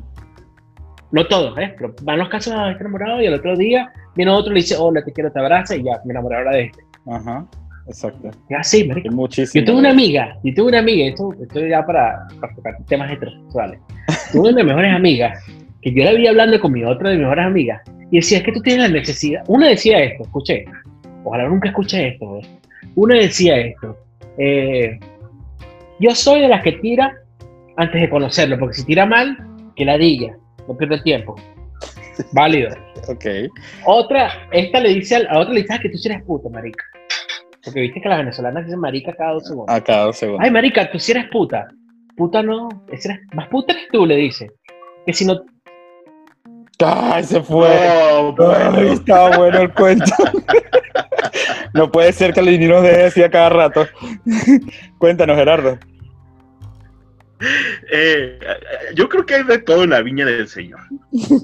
No todos, ¿eh? Pero van los casos de enamorado y al otro día viene otro y le dice, hola, te quiero, te abraza y ya, me enamoré ahora de este. Ajá. Exacto. Y así, marico. Hay muchísimo. Yo tuve una amiga, yo tuve una amiga, esto, esto ya para, para tocar temas heterosexuales. Tuve una de mis mejores amigas, que yo la vi hablando con mi otra de mis mejores amigas, y decía, es que tú tienes la necesidad. Una decía esto, escuché, ojalá nunca escuché esto. güey. Una decía esto, eh, yo soy de las que tira antes de conocerlo, porque si tira mal, que la diga, no pierdo el tiempo. Válido. Ok. Otra, esta le dice al- a otra le dice "Ah, que tú sí eres puta, marica. Porque viste que las venezolanas dicen marica cada dos segundos. A cada dos segundos. Ay, marica, tú sí eres puta. Puta no, ese eres- más puta eres tú, le dice. Que si no, ¡Ay, se fue! Ay, estaba bueno el cuento. no puede ser que el nos deje así a cada rato. Cuéntanos, Gerardo. Eh, yo creo que hay de todo en la viña del Señor.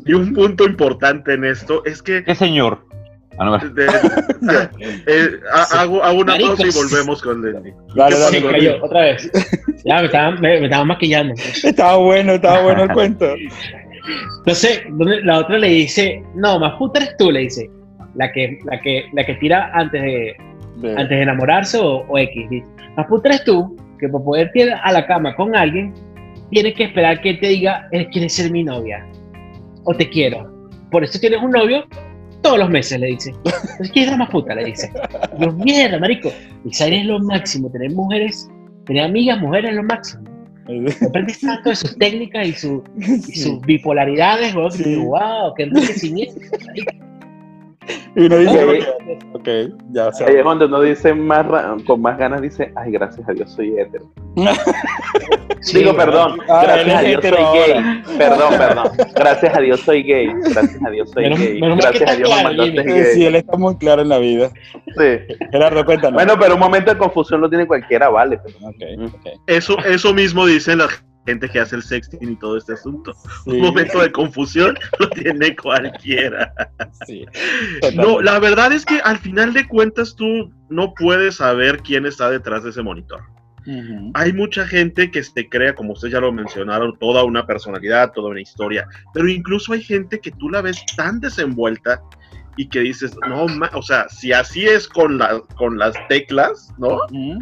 Y un punto importante en esto es que ¿Qué señor? Ah, no, de- eh, ha- hago, hago una pausa y Maricos. volvemos con el. Dale, ¿Qué dale. cayó otra vez. Ya, me estaban, me, me estaban maquillando. Estaba bueno, estaba bueno el cuento. Entonces, la otra le dice, no, más puta eres tú, le dice. La que, la que, la que tira antes de, antes de enamorarse o, o X. Más puta eres tú, que para poder ir a la cama con alguien, tienes que esperar que él te diga, él quiere ser mi novia. O te quiero. Por eso tienes un novio todos los meses, le dice. Entonces, ¿quién es la más puta? Le dice. Yo, mierda, marico. Israel es lo máximo. Tener mujeres, tener amigas, mujeres es lo máximo. Aprendes tanto de sus técnicas y, su, y sus bipolaridades, Sí. wow, qué enriquecimiento. Y uno dice, Ahí- ok, ok, ya, o sea, Ahí es donde uno dice más con más ganas, dice, ay, gracias a Dios soy hétero. Sí, Digo, perdón, Ah, gracias a Dios soy gay. Perdón, perdón. Gracias a Dios soy gay. Gracias a Dios soy Menos- gay. menos Gracias a Dios me mandaste sí, gay. él está muy claro en la vida. Sí. Gerardo, cuéntanos. Bueno, pero un momento de confusión lo tiene cualquiera, vale. pues. Ok, ok. Eso, eso mismo dicen la gente que hace el sexting y todo este asunto. Sí, Un momento de confusión lo tiene cualquiera. sí. No, la verdad es que al final de cuentas tú no puedes saber quién está detrás de ese monitor. Hay mucha gente que se crea, como ustedes ya lo mencionaron, toda una personalidad, toda una historia, pero incluso hay gente que tú la ves tan desenvuelta y que dices, no, ma- o sea, si así es con, la, con las teclas, ¿no? Ujú.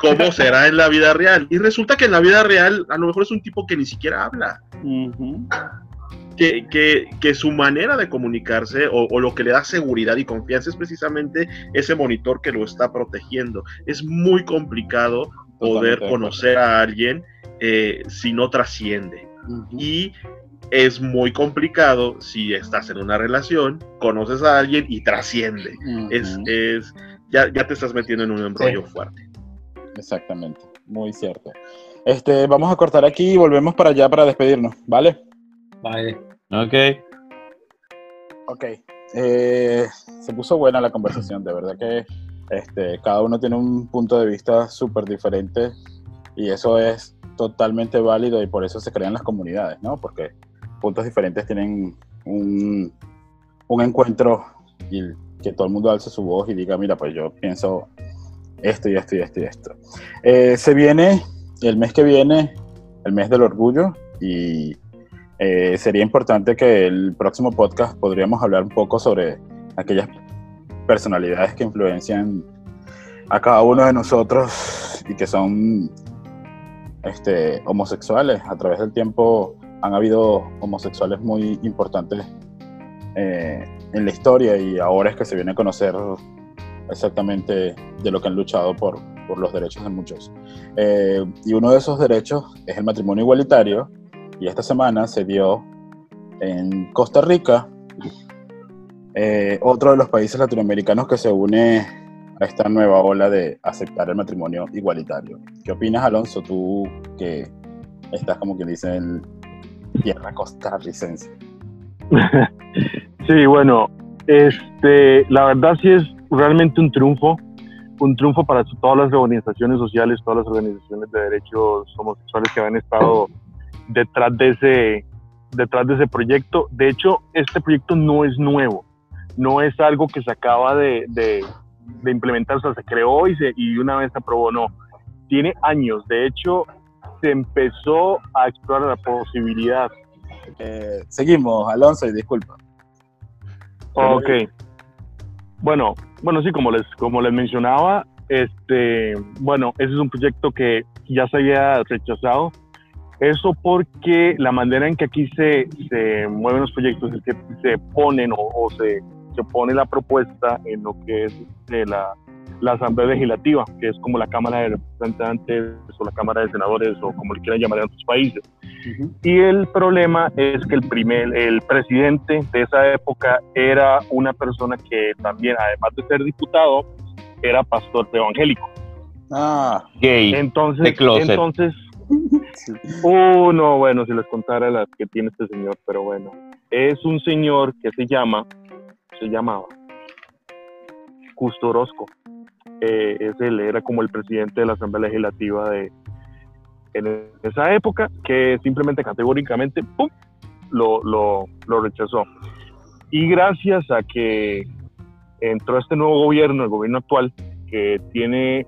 ¿Cómo será en la vida real? Y resulta que en la vida real a lo mejor es un tipo que ni siquiera habla. Que, que- que su manera de comunicarse o, o lo que le da seguridad y confianza es precisamente ese monitor que lo está protegiendo. Es muy complicado poder Totalmente conocer a alguien eh, si no trasciende. Y es muy complicado si estás en una relación, conoces a alguien y trasciende. Es, es, ya, ya te estás metiendo en un embrollo fuerte. Exactamente, muy cierto. Este, vamos a cortar aquí y volvemos para allá para despedirnos, ¿vale? Vale. Ok. Ok. Eh, se puso buena la conversación, de verdad que este, cada uno tiene un punto de vista súper diferente y eso es totalmente válido y por eso se crean las comunidades, ¿no? Porque puntos diferentes tienen un, un encuentro y que todo el mundo alce su voz y diga, mira, pues yo pienso esto y esto y esto y esto. Eh, se viene el mes que viene, el mes del orgullo y eh, sería importante que el próximo podcast podríamos hablar un poco sobre aquellas personalidades que influencian a cada uno de nosotros y que son este, homosexuales. A través del tiempo han habido homosexuales muy importantes eh, en la historia y ahora es que se viene a conocer exactamente de lo que han luchado por, por los derechos de muchos. Eh, y uno de esos derechos es el matrimonio igualitario y esta semana se dio en Costa Rica, eh, otro de los países latinoamericanos que se une a esta nueva ola de aceptar el matrimonio igualitario. ¿Qué opinas, Alonso, tú que estás como quien dice en tierra costarricense? Sí, bueno, este, la verdad sí es realmente un triunfo, un triunfo para todas las organizaciones sociales, todas las organizaciones de derechos homosexuales que han estado detrás de ese, detrás de ese proyecto. De hecho, este proyecto no es nuevo, no es algo que se acaba de, de, de implementar, o sea, se creó y, se, y una vez se aprobó, no. Tiene años, de hecho, se empezó a explorar la posibilidad. Eh, seguimos, Alonso, y disculpa. Ok. Bueno, bueno, sí, como les, como les mencionaba, este, bueno, ese es un proyecto que ya se había rechazado. Eso porque la manera en que aquí se, se mueven los proyectos es que se ponen o, se, se pone la propuesta en lo que es de la, la Asamblea Legislativa, que es como la Cámara de Representantes o la Cámara de Senadores o como le quieran llamar en otros países. Y el problema es que el, primer, el presidente de esa época era una persona que también, además de ser diputado, era pastor evangélico. Ah, Gay. Entonces, de closet. entonces, uh, no, bueno, si les contara las que tiene este señor, pero bueno, es un señor que se llama, se llamaba Justo Orozco. Eh, es él, era como el presidente de la Asamblea Legislativa de en esa época, que simplemente categóricamente ¡pum! Lo, lo, rechazó. Y gracias a que entró este nuevo gobierno, el gobierno actual, que tiene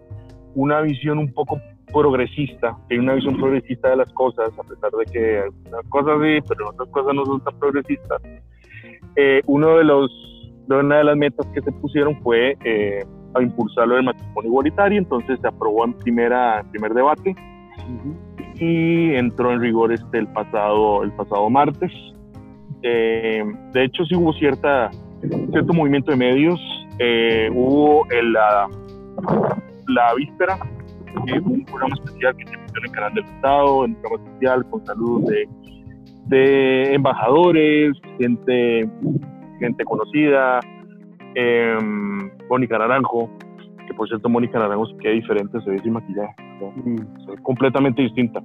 una visión un poco progresista, tiene una visión progresista de las cosas, a pesar de que algunas cosas sí, pero otras cosas no son tan progresistas. Eh, uno de los, una de las metas que se pusieron fue eh, a impulsar lo del matrimonio igualitario, entonces se aprobó en primera, en primer debate y entró en rigor este el pasado, el pasado martes. Eh, de hecho, sí hubo cierta, cierto movimiento de medios. Eh, hubo en la, la víspera eh, un programa especial que se emitió en el canal del Estado, un programa especial con saludos de, de embajadores, gente, gente conocida, eh, Mónica Naranjo, que por cierto Mónica Naranjo se queda diferente, se ve sin maquillaje, se ve completamente distinta.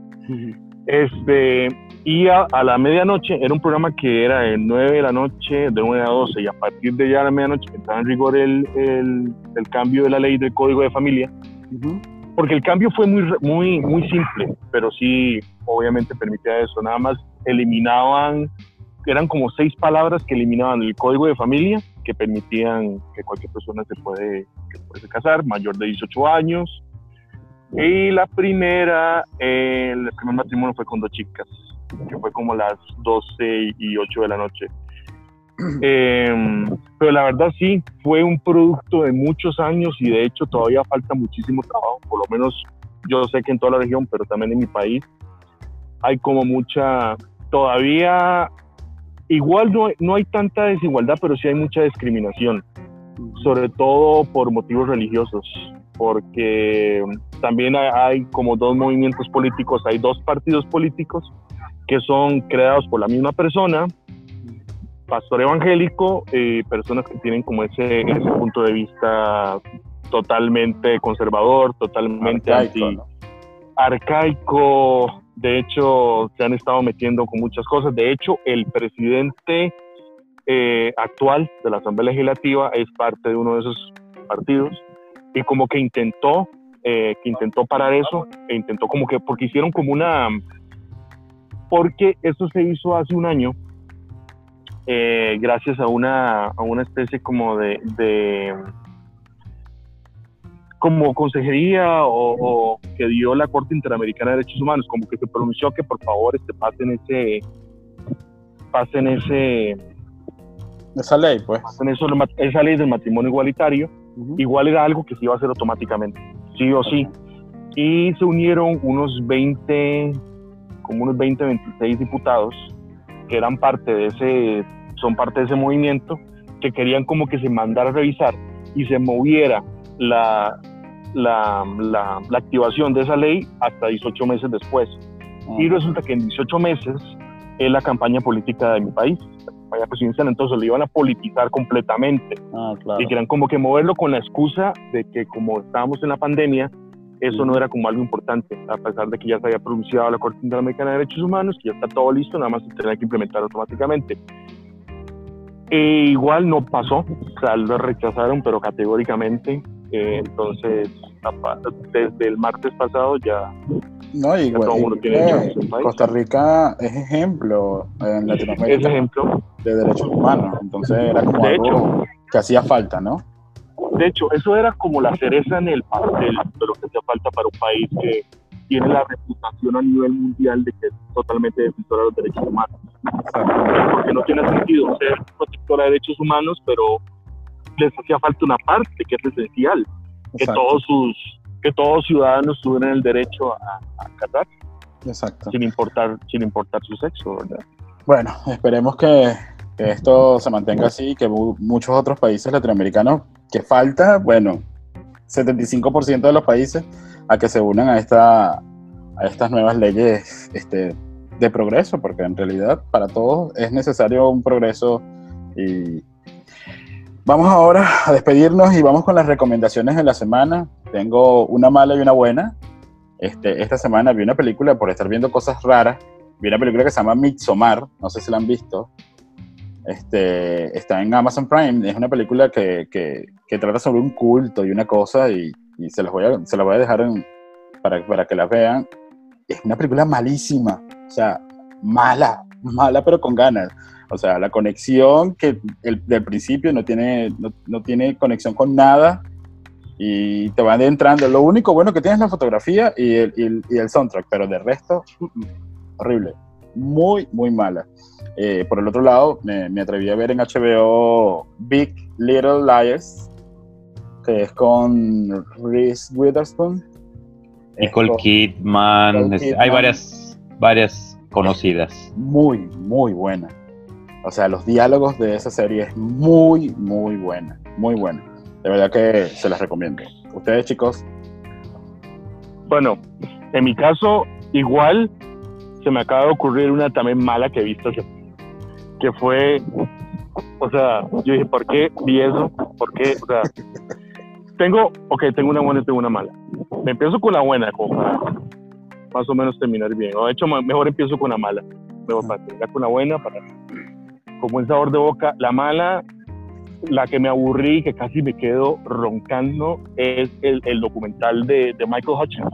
Este, y a, a, la medianoche era un programa que era de 9 de la noche, de 9 a 12, y a partir de ya la medianoche entraba en rigor el, el, el, cambio de la ley del Código de Familia, uh -huh. porque el cambio fue muy, muy, muy simple, pero sí, obviamente permitía eso, nada más eliminaban, eran como seis palabras que eliminaban el Código de Familia, que permitían que cualquier persona se puede, que puede casar, mayor de 18 años, y la primera, eh, el primer matrimonio fue con dos chicas, que fue como las 12 y 8 de la noche. Eh, pero la verdad sí, fue un producto de muchos años y de hecho todavía falta muchísimo trabajo, por lo menos yo sé que en toda la región, pero también en mi país, hay como mucha, todavía, igual no, no hay tanta desigualdad, pero sí hay mucha discriminación, sobre todo por motivos religiosos porque también hay como dos movimientos políticos, hay dos partidos políticos que son creados por la misma persona, pastor evangélico, y personas que tienen como ese, ese punto de vista totalmente conservador, totalmente arcaico, anti, ¿no? arcaico. De hecho, se han estado metiendo con muchas cosas. De hecho, el presidente eh, actual de la Asamblea Legislativa es parte de uno de esos partidos y como que intentó eh, que intentó parar eso e intentó como que porque hicieron como una porque eso se hizo hace un año eh, gracias a una a una especie como de, de como consejería o, o, que dio la Corte Interamericana de Derechos Humanos como que se pronunció que por favor este pasen ese pasen ese, Esa ley, pues. pasen eso, esa ley del matrimonio igualitario, igual era algo que se iba a hacer automáticamente, sí o sí. Y se unieron unos 20, como unos 20, 26 diputados que eran parte de ese, son parte de ese movimiento, que querían como que se mandara a revisar y se moviera la, la, la, la activación de esa ley hasta 18 meses después. Y resulta que en 18 meses es la campaña política de mi país, la campaña presidencial, entonces lo iban a politizar completamente Ah, claro. y querían como que moverlo con la excusa de que como estábamos en la pandemia, eso no era como algo importante, a pesar de que ya se había pronunciado la Corte Interamericana de Derechos Humanos, que ya está todo listo, nada más se tenía que implementar automáticamente. E igual no pasó, o sea, lo rechazaron, pero categóricamente. Eh, entonces, desde el martes pasado ya No, y, Ya y- tiene eh. Costa Rica es ejemplo en Latinoamérica ejemplo. de derechos humanos. Entonces era como De algo hecho, que hacía falta, ¿no? De hecho, eso era como la cereza en el pastel de lo que hacía falta para un país que tiene la reputación a nivel mundial de que es totalmente defensora de los derechos humanos. Porque no tiene sentido ser protectora de derechos humanos, pero les hacía falta una parte que es esencial, que todos sus que todos ciudadanos tuvieran el derecho a, a casar exacto. sin importar sin importar su sexo, ¿verdad? Bueno, esperemos que, que esto se mantenga así y que mu- muchos otros países latinoamericanos, que falta, bueno, 75% de los países a que se unan a, esta, a estas nuevas leyes este, de progreso, porque en realidad para todos es necesario un progreso y vamos ahora a despedirnos y vamos con las recomendaciones de la semana. Tengo una mala y una buena. Este, esta semana vi una película por estar viendo cosas raras vi una película que se llama Midsommar, no sé si la han visto. Este, está en Amazon Prime, es una película que, que, trata sobre un culto y una cosa, y, se, las voy a, se las voy a dejar para, para que la vean. Es una película malísima, o sea, mala, mala pero con ganas. O sea, la conexión que el, del principio no tiene, no, no tiene conexión con nada y te van entrando. Lo único bueno que tiene es la fotografía y el, y el, y el soundtrack, pero de resto, mm, mm, horrible. Muy, muy mala. Eh, por el otro lado, me, me atreví a ver en HBO Big Little Liars, que es con Reese Witherspoon. Nicole con- Kidman, Nicole Kidman. hay varias, varias conocidas. muy, muy buena. O sea, los diálogos de esa serie es muy, muy buena. Muy buena. De verdad que se las recomiendo. Ustedes, chicos, Bueno, en mi caso, igual se me acaba de ocurrir una también mala que he visto que, que fue, o sea, yo dije, ¿por qué vi eso? ¿Por qué? O sea, tengo, ok, tengo una buena y tengo una mala. Me empiezo con la buena, como más o menos terminar bien. O de hecho, mejor empiezo con la mala. Mejor para terminar con la buena, para con buen sabor de boca. La mala, la que me aburrí, que casi me quedo roncando, es el, el documental de, de Michael Hutchins,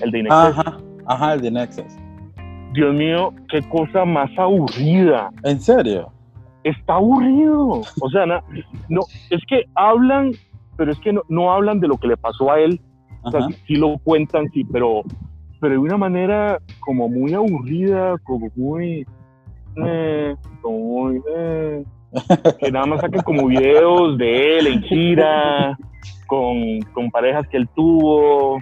el de Inexcess. Ajá, ajá, el de Nexus. Dios mío, qué cosa más aburrida. ¿En serio? Está aburrido. O sea, na- no, es que hablan, pero es que no, no hablan de lo que le pasó a él. O sea, sí, sí lo cuentan, sí, pero, pero de una manera como muy aburrida, como muy. Eh, como eh, que nada más sacan como videos de él en gira, con, con parejas que él tuvo,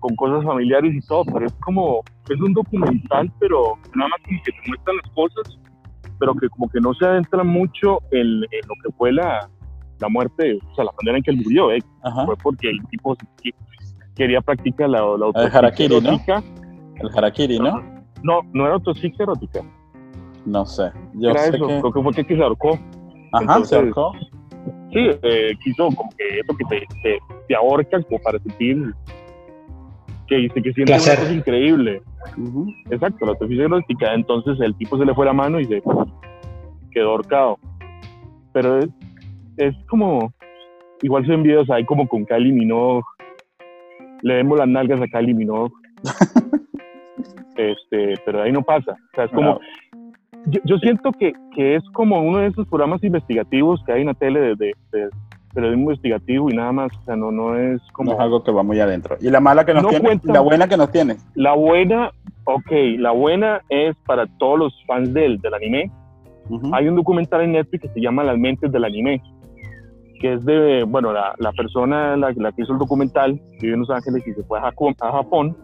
con cosas familiares y todo, pero es como, es un documental, pero nada más como que te muestran las cosas, pero que como que no se adentra mucho en, en lo que fue la, la muerte, o sea, la manera en que él murió, ¿eh? Fue porque el tipo quería practicar la, la El harakiri, ¿no? El harakiri, ¿no? No, no era autopsia erótica. No sé. Yo era sé eso, que... creo que fue que se ahorcó. Ajá, se ahorcó. Sí, eh, quiso como que eso que te, te, te ahorca como para sentir que, que siente Placer. una cosa increíble. Ujú. Exacto, la erótica. Entonces el tipo se le fue la mano y se quedó ahorcado. Pero es, es como, igual se ven videos ahí como con Kylie Minogue. Le vemos las nalgas a Kylie Minogue. este, pero ahí no pasa. O sea, es como, yo, yo siento que, que es como uno de esos programas investigativos que hay en la tele de, de, de periodismo investigativo y nada más. O sea, no, no es No como es algo que va muy adentro. ¿Y la mala que nos No tiene? cuenta. ¿Y la buena que nos tiene? la buena. Ok, la buena es para todos los fans del, del anime. Hay un documental en Netflix que se llama Las mentes del anime, que es de, bueno, la, la persona, la, la que hizo el documental, vive en Los Ángeles y se fue a Japón, a Japón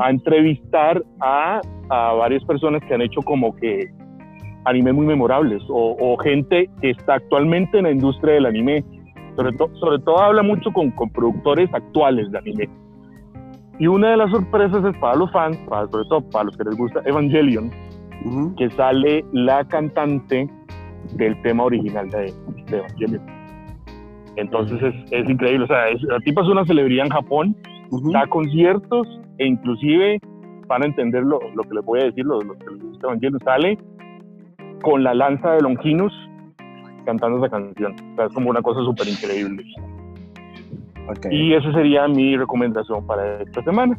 a entrevistar a, a varias personas que han hecho como que animes muy memorables o, o gente que está actualmente en la industria del anime. Sobre, to- sobre todo habla mucho con, con productores actuales de anime. Y una de las sorpresas es para los fans, para, sobre todo para los que les gusta Evangelion, Ujú. que sale la cantante del tema original de, de Evangelion. Entonces es, es increíble, o sea, es, la tipa es una celebridad en Japón, Ujú. da conciertos e inclusive van a entender lo, lo que les voy a decir, los, los que les gusta Evangelion, sale con la lanza de Longinus cantando esa canción. O sea, es como una cosa súper increíble. Ok. Y esa sería mi recomendación para esta semana.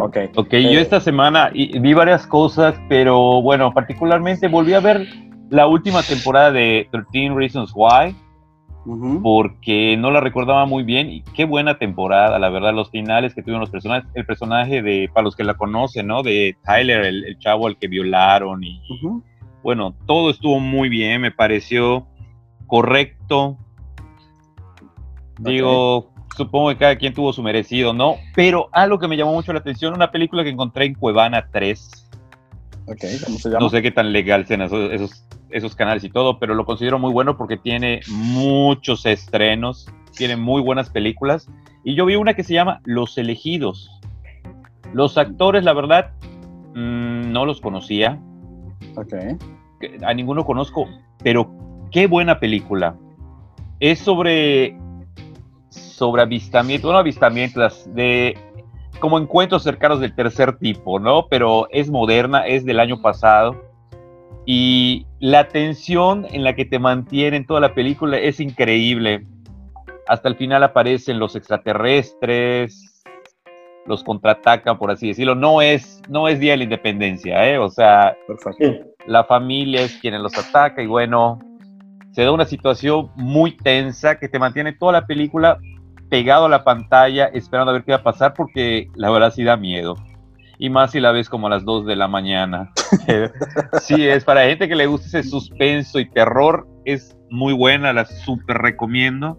Ok. Ok, Eh, yo esta semana vi varias cosas, pero bueno, particularmente volví a ver la última temporada de 13 Reasons Why, Porque no la recordaba muy bien y qué buena temporada, la verdad, los finales que tuvieron los personajes, el personaje de, para los que la conocen, ¿no? De Tyler, el, el chavo al que violaron y bueno, todo estuvo muy bien, me pareció correcto. Digo, supongo que cada quien tuvo su merecido, ¿no? Pero algo que me llamó mucho la atención, una película que encontré en Cuevana 3. Ok, ¿cómo se llama? No sé qué tan legal sean esos, esos, esos canales y todo, pero lo considero muy bueno porque tiene muchos estrenos, tiene muy buenas películas. Y yo vi una que se llama Los Elegidos. Los actores, la verdad, mm, no los conocía Ok. que a ninguno conozco, pero qué buena película. Es sobre sobre avistamiento, no avistamientos, de como encuentros cercanos del tercer tipo, ¿no? Pero es moderna, es del año pasado. Y la tensión en la que te mantienen toda la película es increíble. Hasta el final aparecen los extraterrestres, los contraatacan, por así decirlo. No es, no es Día de la Independencia, ¿eh? O sea, la familia es quien los ataca y bueno, se da una situación muy tensa que te mantiene toda la película pegado a la pantalla esperando a ver qué va a pasar porque la verdad sí da miedo. Y más si la ves como a las 2 de la mañana. sí, es para gente que le gusta ese suspenso y terror, es muy buena, la súper recomiendo.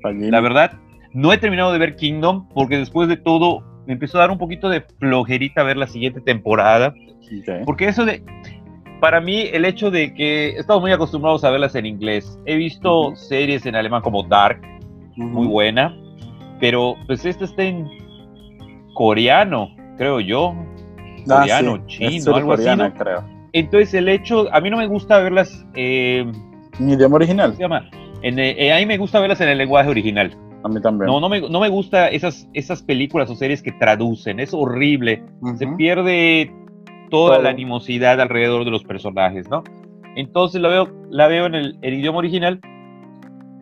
Fallini. La verdad, no he terminado de ver Kingdom porque después de todo me empezó a dar un poquito de flojerita ver la siguiente temporada. Ok. Porque eso de, para mí, el hecho de que estamos muy acostumbrados a verlas en inglés. He visto Ujú. series en alemán como Dark, muy Ujú. buena, pero pues esta está en coreano, creo yo. Ah, Coreano, sí, chino, algo así. ¿no? creo. Entonces el hecho, a mí no me gusta verlas, eh, Mi idioma original. ¿cómo se llama? En, eh, eh, a mí me gusta verlas en el lenguaje original. A mí también. No, no me, no me gusta esas, esas películas o series que traducen, es horrible. se pierde toda Todo. la animosidad alrededor de los personajes, ¿no? Entonces la veo, la veo en el, el idioma original,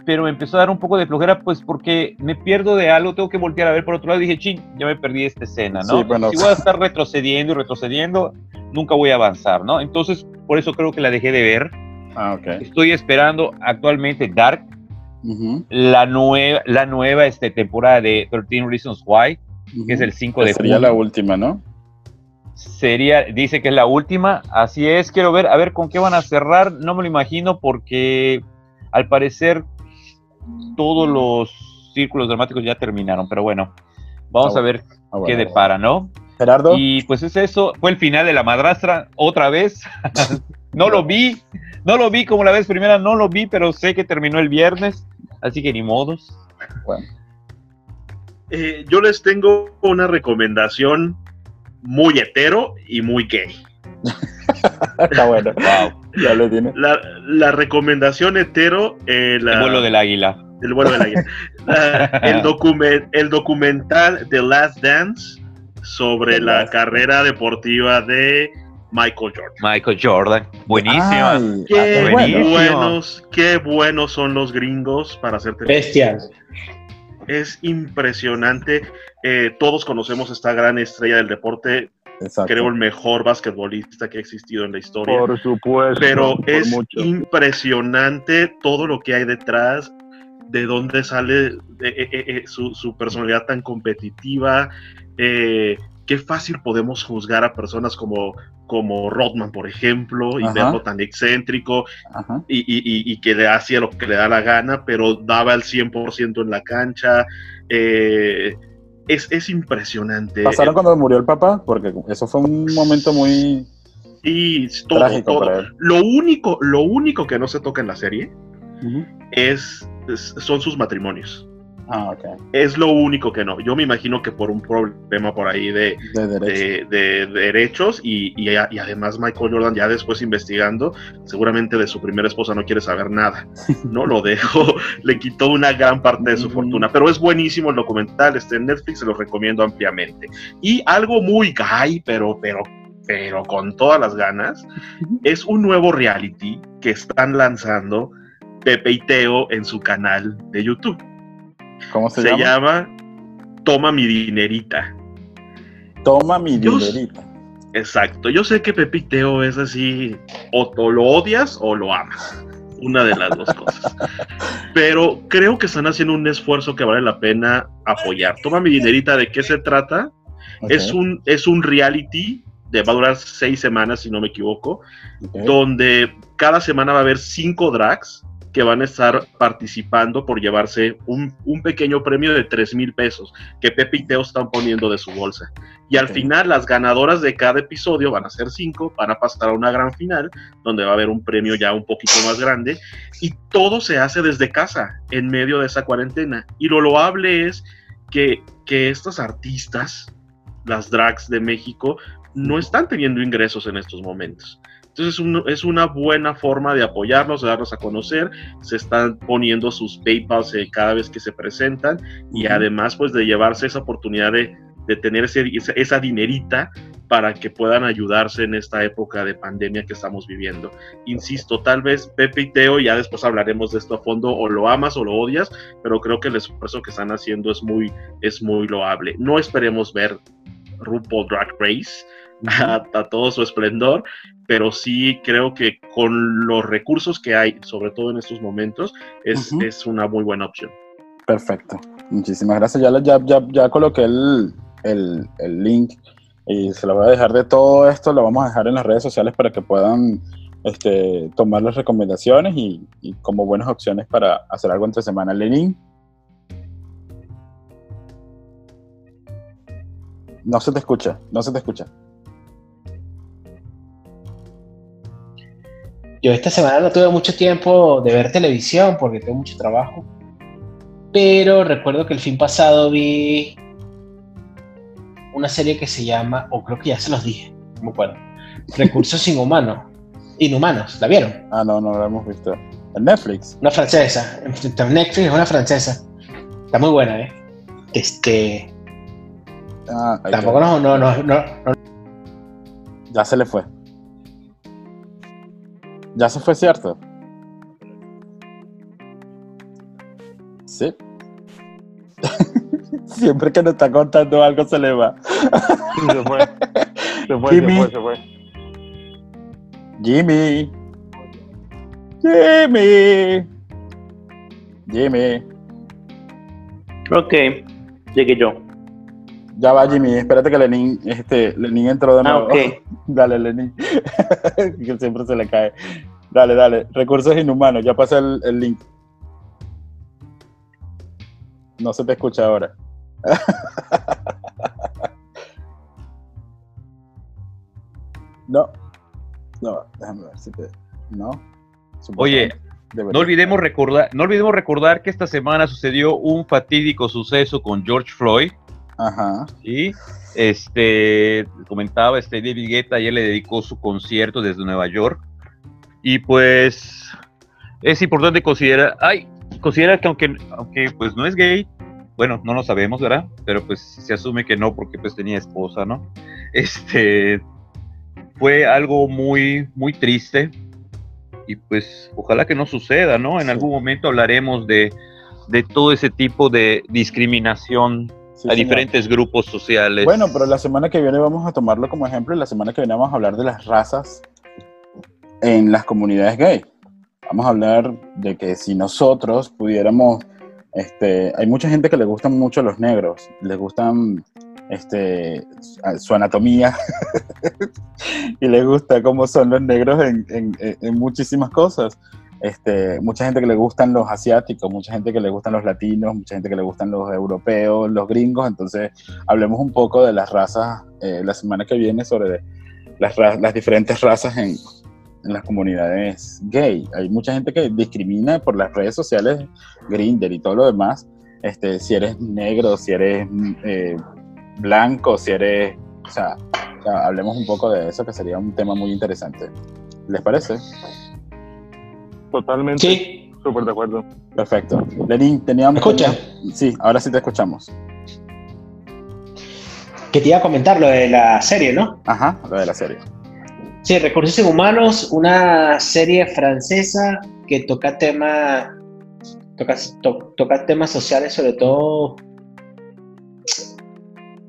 pero me empezó a dar un poco de flojera, pues porque me pierdo de algo, tengo que voltear a ver por otro lado y dije, ching, ya me perdí esta escena, ¿no? Sí, bueno. Si voy a estar retrocediendo y retrocediendo, nunca voy a avanzar, ¿no? Entonces, por eso creo que la dejé de ver. Ah, ok. Estoy esperando actualmente Dark, Ujú. la nueva, la nueva este, temporada de 13 Reasons Why, que es el 5 de sería junio. la última, ¿no? Sería, dice que es la última, así es, quiero ver, a ver con qué van a cerrar, no me lo imagino porque al parecer todos los círculos dramáticos ya terminaron, pero bueno, vamos Ah, a ver Ah, bueno. qué depara, ¿no? Gerardo. Y pues es eso, fue el final de la madrastra, otra vez, no lo vi, no lo vi como la vez primera, no lo vi, pero sé que terminó el viernes, así que ni modos. Bueno. Eh, yo les tengo una recomendación muy hetero y muy gay. Está bueno. Ya lo tiene. La, la recomendación hetero, eh, la- El vuelo del águila. el vuelo del águila. La- el, document, el documental The Last Dance sobre The la Last carrera deportiva de Michael Jordan. Michael Jordan, buenísima. Ay, Qué ah, buenísimo. buenos, qué buenos son los gringos para hacer televisión. Bestias. Es impresionante. Eh, todos conocemos esta gran estrella del deporte, Exacto. creo el mejor basquetbolista que ha existido en la historia. Por supuesto. pero por es mucho. impresionante todo lo que hay detrás, de dónde sale eh, eh, eh, su, su personalidad tan competitiva, eh, qué fácil podemos juzgar a personas como, como Rodman, por ejemplo, y Ajá. verlo tan excéntrico y, y- y- y que le hacía lo que le da la gana, pero daba el 100% en la cancha. Eh, es, es impresionante. ¿Pasaron cuando murió el papá? Porque eso fue un momento muy Y todo, trágico todo. Lo único, lo único que no se toca en la serie es- son sus matrimonios. Ah. Es lo único que no. Yo me imagino que por un problema por ahí de, De derecho. de, de derechos y, y, y además Michael Jordan ya después investigando, seguramente de su primera esposa no quiere saber nada. No lo dejó, le quitó una gran parte de su Mm. fortuna. Pero es buenísimo el documental, está en Netflix, se lo recomiendo ampliamente. Y algo muy gay, pero, pero, pero con todas las ganas, es un nuevo reality que están lanzando Pepe y Teo en su canal de YouTube. ¿Cómo se, Se, llama? llama Toma mi dinerita. Toma mi Yo- dinerita. Exacto. Yo sé que Pepe y Teo es así, o, o lo odias o lo amas. Una de las dos cosas. Pero creo que están haciendo un esfuerzo que vale la pena apoyar. Toma mi dinerita, ¿de qué se trata? Es, un, es un reality de, va a durar seis semanas, si no me equivoco, donde cada semana va a haber cinco drags que van a estar participando por llevarse un, un pequeño premio de 3 mil pesos que Pepe y Teo están poniendo de su bolsa. Y al final las ganadoras de cada episodio van a ser cinco, van a pasar a una gran final donde va a haber un premio ya un poquito más grande y todo se hace desde casa en medio de esa cuarentena. Y lo loable es que, que estos artistas, las drags de México, no están teniendo ingresos en estos momentos. Entonces es, un- es una buena forma de apoyarlos, de darlos a conocer. Se están poniendo sus PayPals eh, cada vez que se presentan y además pues de llevarse esa oportunidad de, de tener ese- esa, esa dinerita para que puedan ayudarse en esta época de pandemia que estamos viviendo. Insisto, tal vez Pepe y Teo, ya después hablaremos de esto a fondo, o lo amas o lo odias, pero creo que el esfuerzo que están haciendo es muy, es muy loable. No esperemos ver RuPaul Drag Race, a, a todo su esplendor, pero sí creo que con los recursos que hay, sobre todo en estos momentos, es, es una muy buena opción. Perfecto. Muchísimas gracias. Ya, ya, ya, ya coloqué el, el, el link y se lo voy a dejar de todo esto. Lo vamos a dejar en las redes sociales para que puedan este, tomar las recomendaciones y, y como buenas opciones para hacer algo entre semana. Lenin. No se te escucha, no se te escucha. Yo esta semana no tuve mucho tiempo de ver televisión porque tengo mucho trabajo. Pero recuerdo que el fin pasado vi una serie que se llama, o creo que ya se los dije, no me acuerdo. Recursos inhumanos. Inhumanos, ¿la vieron? Ah, no, no lo hemos visto. En Netflix. Una francesa. En Netflix es una francesa. Está muy buena, ¿eh? Este. Ah, Tampoco no, no, no, no. Ya se le fue. Ya se fue, ¿cierto? Sí. Siempre que nos está contando algo se le va. Se fue. Se fue, Jimmy. se fue, se fue. Jimmy. Jimmy. Jimmy. Ok, llegué yo. Ya va Jimmy, espérate que Lenin, este, Lenin entró de Ah, nuevo. ok. Dale, Lenin. que siempre se le cae. Dale, dale. Recursos inhumanos, ya pasé el, el link. No se te escucha ahora. no. No, déjame ver si te. No. Oye. No olvidemos recordar, no olvidemos recordar que esta semana sucedió un fatídico suceso con George Floyd, Ajá. ¿sí? Este, comentaba este David Guetta, ayer le dedicó su concierto desde Nueva York. Y pues es importante considerar, ay, considera que aunque, aunque pues no es gay, bueno, no lo sabemos, ¿verdad? Pero pues se asume que no porque pues tenía esposa, ¿no? Este, fue algo muy, muy triste. Y pues ojalá que no suceda, ¿no? En Sí. algún momento hablaremos de, de todo ese tipo de discriminación Sí, a señor. diferentes grupos sociales. Bueno, pero la semana que viene vamos a tomarlo como ejemplo y la semana que viene vamos a hablar de las razas en las comunidades gay. Vamos a hablar de que si nosotros pudiéramos, este, hay mucha gente que le gustan mucho los negros, les gustan este, su anatomía y les gusta cómo son los negros en, en- en muchísimas cosas. Este, mucha gente que le gustan los asiáticos, mucha gente que le gustan los latinos, mucha gente que le gustan los europeos, los gringos. Entonces, hablemos un poco de las razas eh, la semana que viene sobre las, las diferentes razas en, las comunidades gay. Hay mucha gente que discrimina por las redes sociales, Grindr y todo lo demás. Este, si eres negro, si eres eh, blanco, si eres. O sea, hablemos un poco de eso, que sería un tema muy interesante. ¿Les parece? Totalmente. Sí, Súper de acuerdo. Perfecto. Lenín, teníamos. ¿Me escucha? Sí, ahora sí te escuchamos. que te iba a comentar lo de la serie, ¿no? Ajá, lo de la serie. Sí, Recursos Humanos, una serie francesa que toca temas toca, to- toca temas sociales, sobre todo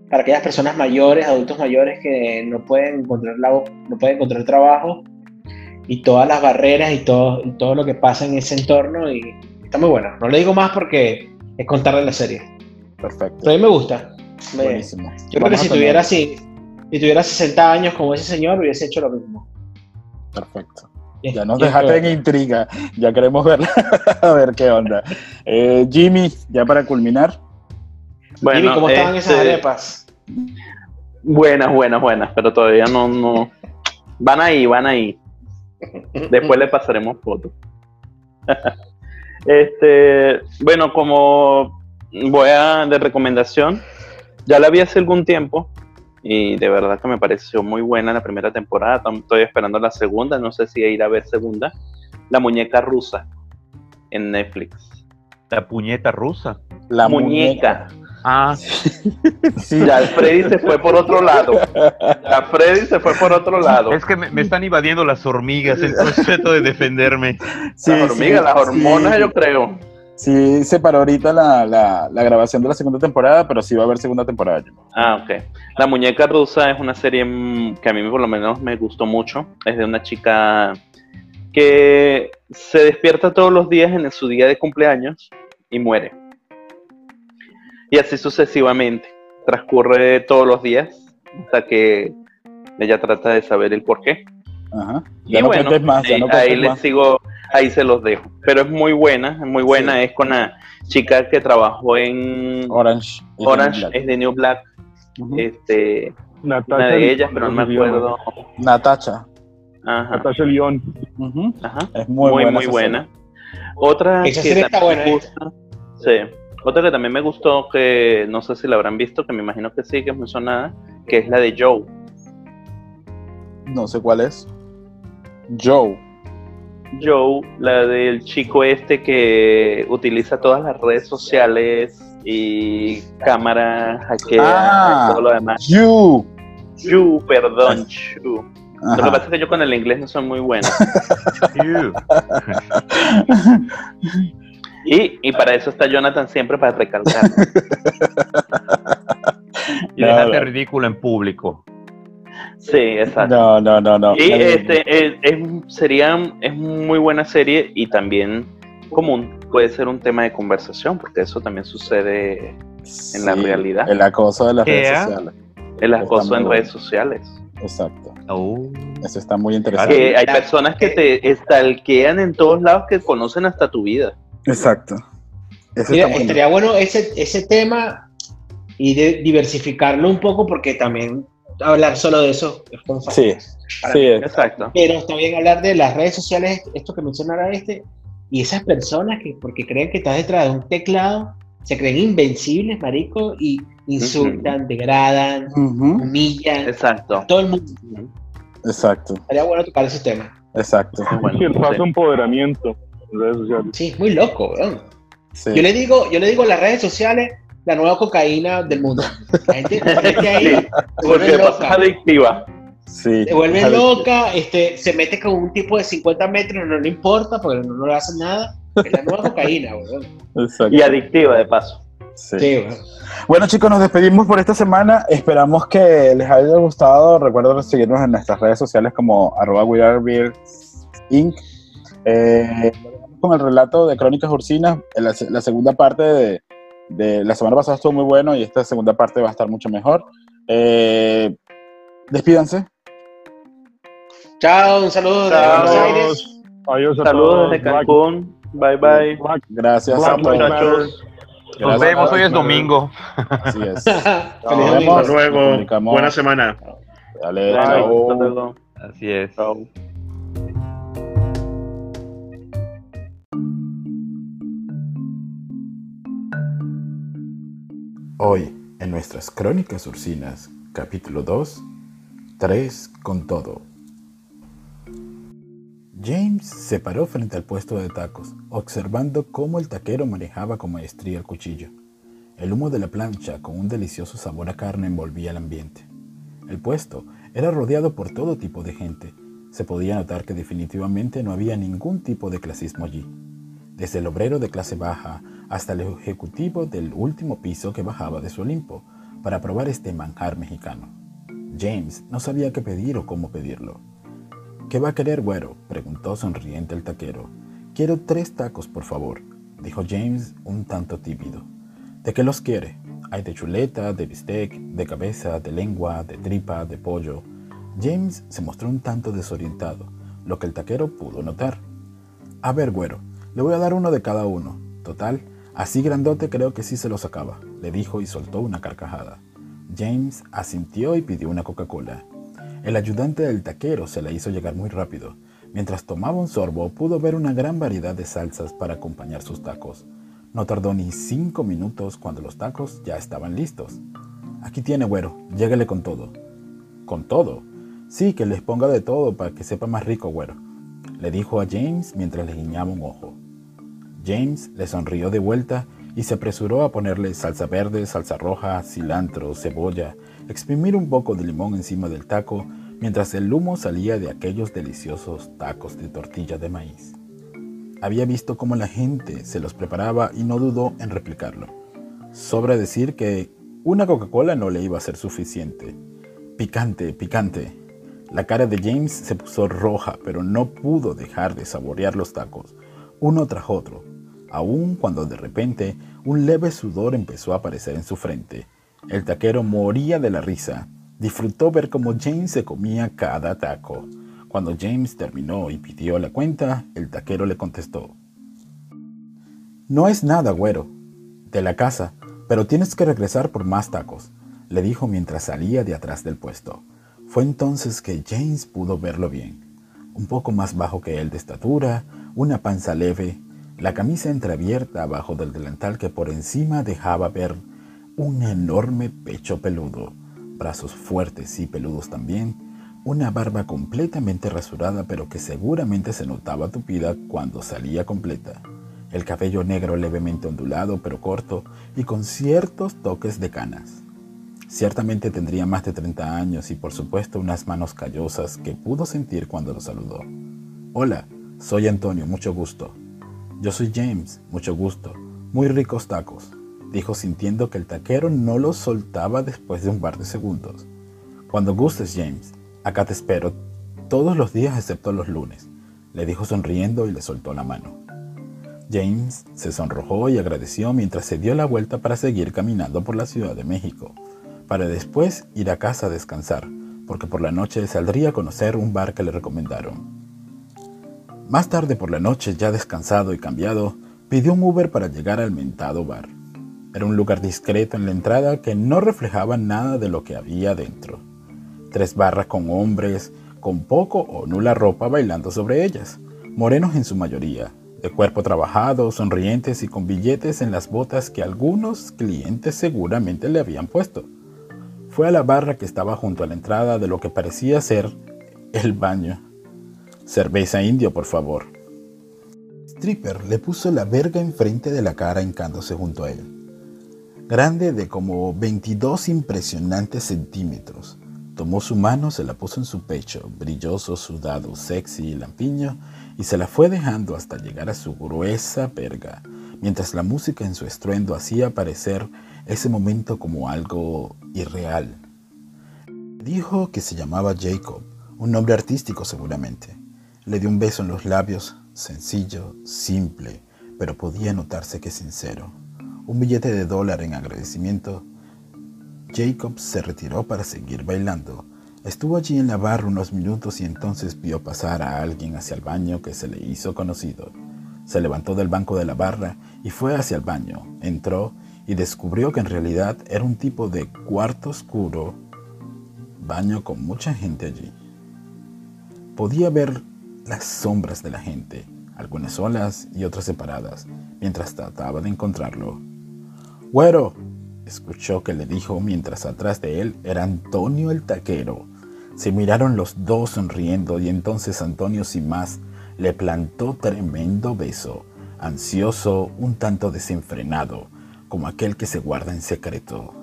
para aquellas personas mayores, adultos mayores que no pueden encontrar labo- no pueden encontrar trabajo y todas las barreras y todo, y todo lo que pasa en ese entorno y está muy bueno. No le digo más porque es contarle la serie. Perfecto. Pero a mí me gusta. Me- Buenísimo. yo creo que si tuviera, si, si tuviera 60 años como ese señor, hubiese hecho lo mismo. Perfecto. Ya nos dejaste en intriga. Ya queremos verla. a ver qué onda. Eh, Jimmy, ya para culminar. Bueno, Jimmy, ¿cómo estaban esas este, arepas? Buenas, buenas, buenas, pero todavía no, no. Van ahí, van ahí. Después le pasaremos fotos. este, bueno, como voy a de recomendación, ya la vi hace algún tiempo y de verdad que me pareció muy buena la primera temporada. Estoy esperando la segunda, no sé si ir a ver segunda. La muñeca rusa en Netflix. La puñeta rusa. La muñeca. Ah, Sí, Ya Freddy se fue por otro lado. Ya Freddy se fue por otro lado. es que me, me están invadiendo las hormigas, entonces trato de defenderme. sí, las hormigas, sí, las hormonas, sí. yo creo. Sí, se paró ahorita la, la, la grabación de la segunda temporada, pero sí va a haber segunda temporada. Ah, ok. La muñeca rusa es una serie que a mí por lo menos me gustó mucho. Es de una chica que se despierta todos los días en su día de cumpleaños y muere. Y así sucesivamente. Transcurre todos los días hasta que ella trata de saber el por qué. Ajá. Y Ya no bueno, más, ya eh, no ahí les más. sigo, ahí se los dejo. Pero es muy buena, es muy buena. Es con la chica que trabajó en Orange. Orange, es de New Black. Este, Natasha una de ellas, pero no me acuerdo. Natacha. Ajá, Lyon. Ujú. ajá. Es muy, Muy, buena. muy buena. Otra Esa que serie está buena, gusta, sí. Otra que también me gustó, que no sé si la habrán visto, que me imagino que sí, que es muy sonada, que es la de Joe. No sé cuál es. Joe. Joe, la del chico este que utiliza todas las redes sociales y cámara, hackea Ah. y todo lo demás. You. Yu, perdón, Yu. Lo que pasa es que yo con el inglés no soy muy bueno. Ew. Y, y para eso está Jonathan siempre para recalcar. Y No, dejarte no. ridículo en público. Sí, exacto. No, no, no, no. Y Eh, este es, es- sería es muy buena serie y también común puede ser un tema de conversación porque eso también sucede en la realidad. El acoso de las redes sociales. el acoso en bueno. redes sociales. Exacto. Oh. Eso está muy interesante. Que hay personas que te stalkean en todos lados que conocen hasta tu vida. Exacto. Mira, estaría bueno ese, ese tema y de diversificarlo un poco porque también hablar solo de eso es como Sí, para sí, mí. Exacto. Pero está bien hablar de las redes sociales, esto que mencionara este, y esas personas que porque creen que estás detrás de un teclado, se creen invencibles, marico, y insultan, degradan, humillan Exacto. todo el mundo. Exacto, Estaría bueno tocar ese tema. exacto. Bueno, Sí, el sí. falso empoderamiento en redes sociales. Sí, es muy loco, weón. Sí. Yo le digo, yo le digo a las redes sociales la nueva cocaína del mundo. La gente se mete ahí, Sí, se porque vuelve pasa loca. adictiva. Sí. Se vuelve loca, este, se mete con un tipo de 50 metros, no le importa porque no, no le hacen nada. Es la nueva cocaína, weón. Exacto. Y adictiva de paso. Sí. Bueno chicos, nos despedimos por esta semana. Esperamos que les haya gustado. Recuerden seguirnos en nuestras redes sociales como arroba We Are Beer Inc. Eh, con el relato de Crónicas Ursinas, la, la segunda parte de, de la semana pasada estuvo muy bueno y esta segunda parte va a estar mucho mejor. Eh, despídanse. Chao, un saludo de. Buenos Aires. Adiós a Saludos todos. desde Black- Cancún. Bye bye. Black- Gracias Black a todos. Lives Matter. muchachos. Nos vemos, hoy es domingo. Así es. Nos vemos. Hasta luego. Buena semana. Dale, Bye. chao. Hasta luego. Así es. Chao. Hoy, en nuestras crónicas ursinas, capítulo 2, 3 con todo. James se paró frente al puesto de tacos, observando cómo el taquero manejaba con maestría el cuchillo. El humo de la plancha con un delicioso sabor a carne envolvía el ambiente. El puesto era rodeado por todo tipo de gente. Se podía notar que definitivamente no había ningún tipo de clasismo allí desde el obrero de clase baja hasta el ejecutivo del último piso que bajaba de su Olimpo para probar este manjar mexicano. James no sabía qué pedir o cómo pedirlo. ¿Qué va a querer, güero? preguntó sonriente el taquero. Quiero tres tacos, por favor, dijo James un tanto tímido. ¿De qué los quiere? Hay de chuleta, de bistec, de cabeza, de lengua, de tripa, de pollo. James se mostró un tanto desorientado, lo que el taquero pudo notar. A ver, güero, le voy a dar uno de cada uno. Total, así grandote creo que sí se lo sacaba, le dijo y soltó una carcajada. James asintió y pidió una Coca-Cola. El ayudante del taquero se la hizo llegar muy rápido. Mientras tomaba un sorbo, pudo ver una gran variedad de salsas para acompañar sus tacos. No tardó ni cinco minutos cuando los tacos ya estaban listos. Aquí tiene, güero, lléguele con todo. ¿Con todo? Sí, que les ponga de todo para que sepa más rico, güero, le dijo a James mientras le guiñaba un ojo. James le sonrió de vuelta y se apresuró a ponerle salsa verde, salsa roja, cilantro, cebolla, exprimir un poco de limón encima del taco mientras el humo salía de aquellos deliciosos tacos de tortilla de maíz. Había visto cómo la gente se los preparaba y no dudó en replicarlo. Sobra decir que una Coca-Cola no le iba a ser suficiente. Picante, picante. La cara de James se puso roja, pero no pudo dejar de saborear los tacos, uno tras otro, aun cuando de repente un leve sudor empezó a aparecer en su frente. El taquero moría de la risa. Disfrutó ver cómo James se comía cada taco. Cuando James terminó y pidió la cuenta, el taquero le contestó. No es nada, güero. De la casa, pero tienes que regresar por más tacos, le dijo mientras salía de atrás del puesto. Fue entonces que James pudo verlo bien. Un poco más bajo que él de estatura, una panza leve, la camisa entreabierta abajo del delantal que por encima dejaba ver un enorme pecho peludo, brazos fuertes y peludos también, una barba completamente rasurada pero que seguramente se notaba tupida cuando salía completa, el cabello negro levemente ondulado pero corto y con ciertos toques de canas. Ciertamente tendría más de 30 años y por supuesto unas manos callosas que pudo sentir cuando lo saludó. Hola, soy Antonio, mucho gusto. Yo soy James, mucho gusto. Muy ricos tacos, dijo sintiendo que el taquero no los soltaba después de un par de segundos. Cuando gustes, James, acá te espero todos los días excepto los lunes, le dijo sonriendo y le soltó la mano. James se sonrojó y agradeció mientras se dio la vuelta para seguir caminando por la Ciudad de México, para después ir a casa a descansar, porque por la noche saldría a conocer un bar que le recomendaron. Más tarde por la noche, ya descansado y cambiado, pidió un Uber para llegar al mentado bar. Era un lugar discreto en la entrada que no reflejaba nada de lo que había dentro. Tres barras con hombres con poco o nula ropa bailando sobre ellas, morenos en su mayoría, de cuerpo trabajado, sonrientes y con billetes en las botas que algunos clientes seguramente le habían puesto. Fue a la barra que estaba junto a la entrada de lo que parecía ser el baño. Cerveza indio, por favor. Stripper le puso la verga enfrente de la cara hincándose junto a él. Grande de como 22 impresionantes centímetros. Tomó su mano, se la puso en su pecho, brilloso, sudado, sexy y lampiño, y se la fue dejando hasta llegar a su gruesa verga, mientras la música en su estruendo hacía parecer ese momento como algo irreal. Dijo que se llamaba Jacob, un nombre artístico seguramente. Le dio un beso en los labios, sencillo, simple, pero podía notarse que sincero. un billete de dólar en agradecimiento, Jacob se retiró para seguir bailando. Estuvo allí en la barra unos minutos y entonces vio pasar a alguien hacia el baño que se le hizo conocido. Se levantó del banco de la barra y fue hacia el baño. Entró y descubrió que en realidad era un tipo de cuarto oscuro, baño con mucha gente allí. Podía ver las sombras de la gente, algunas solas y otras separadas, mientras trataba de encontrarlo. Güero, escuchó que le dijo mientras atrás de él era Antonio el taquero. Se miraron los dos sonriendo y entonces Antonio sin más le plantó tremendo beso, ansioso, un tanto desenfrenado, como aquel que se guarda en secreto.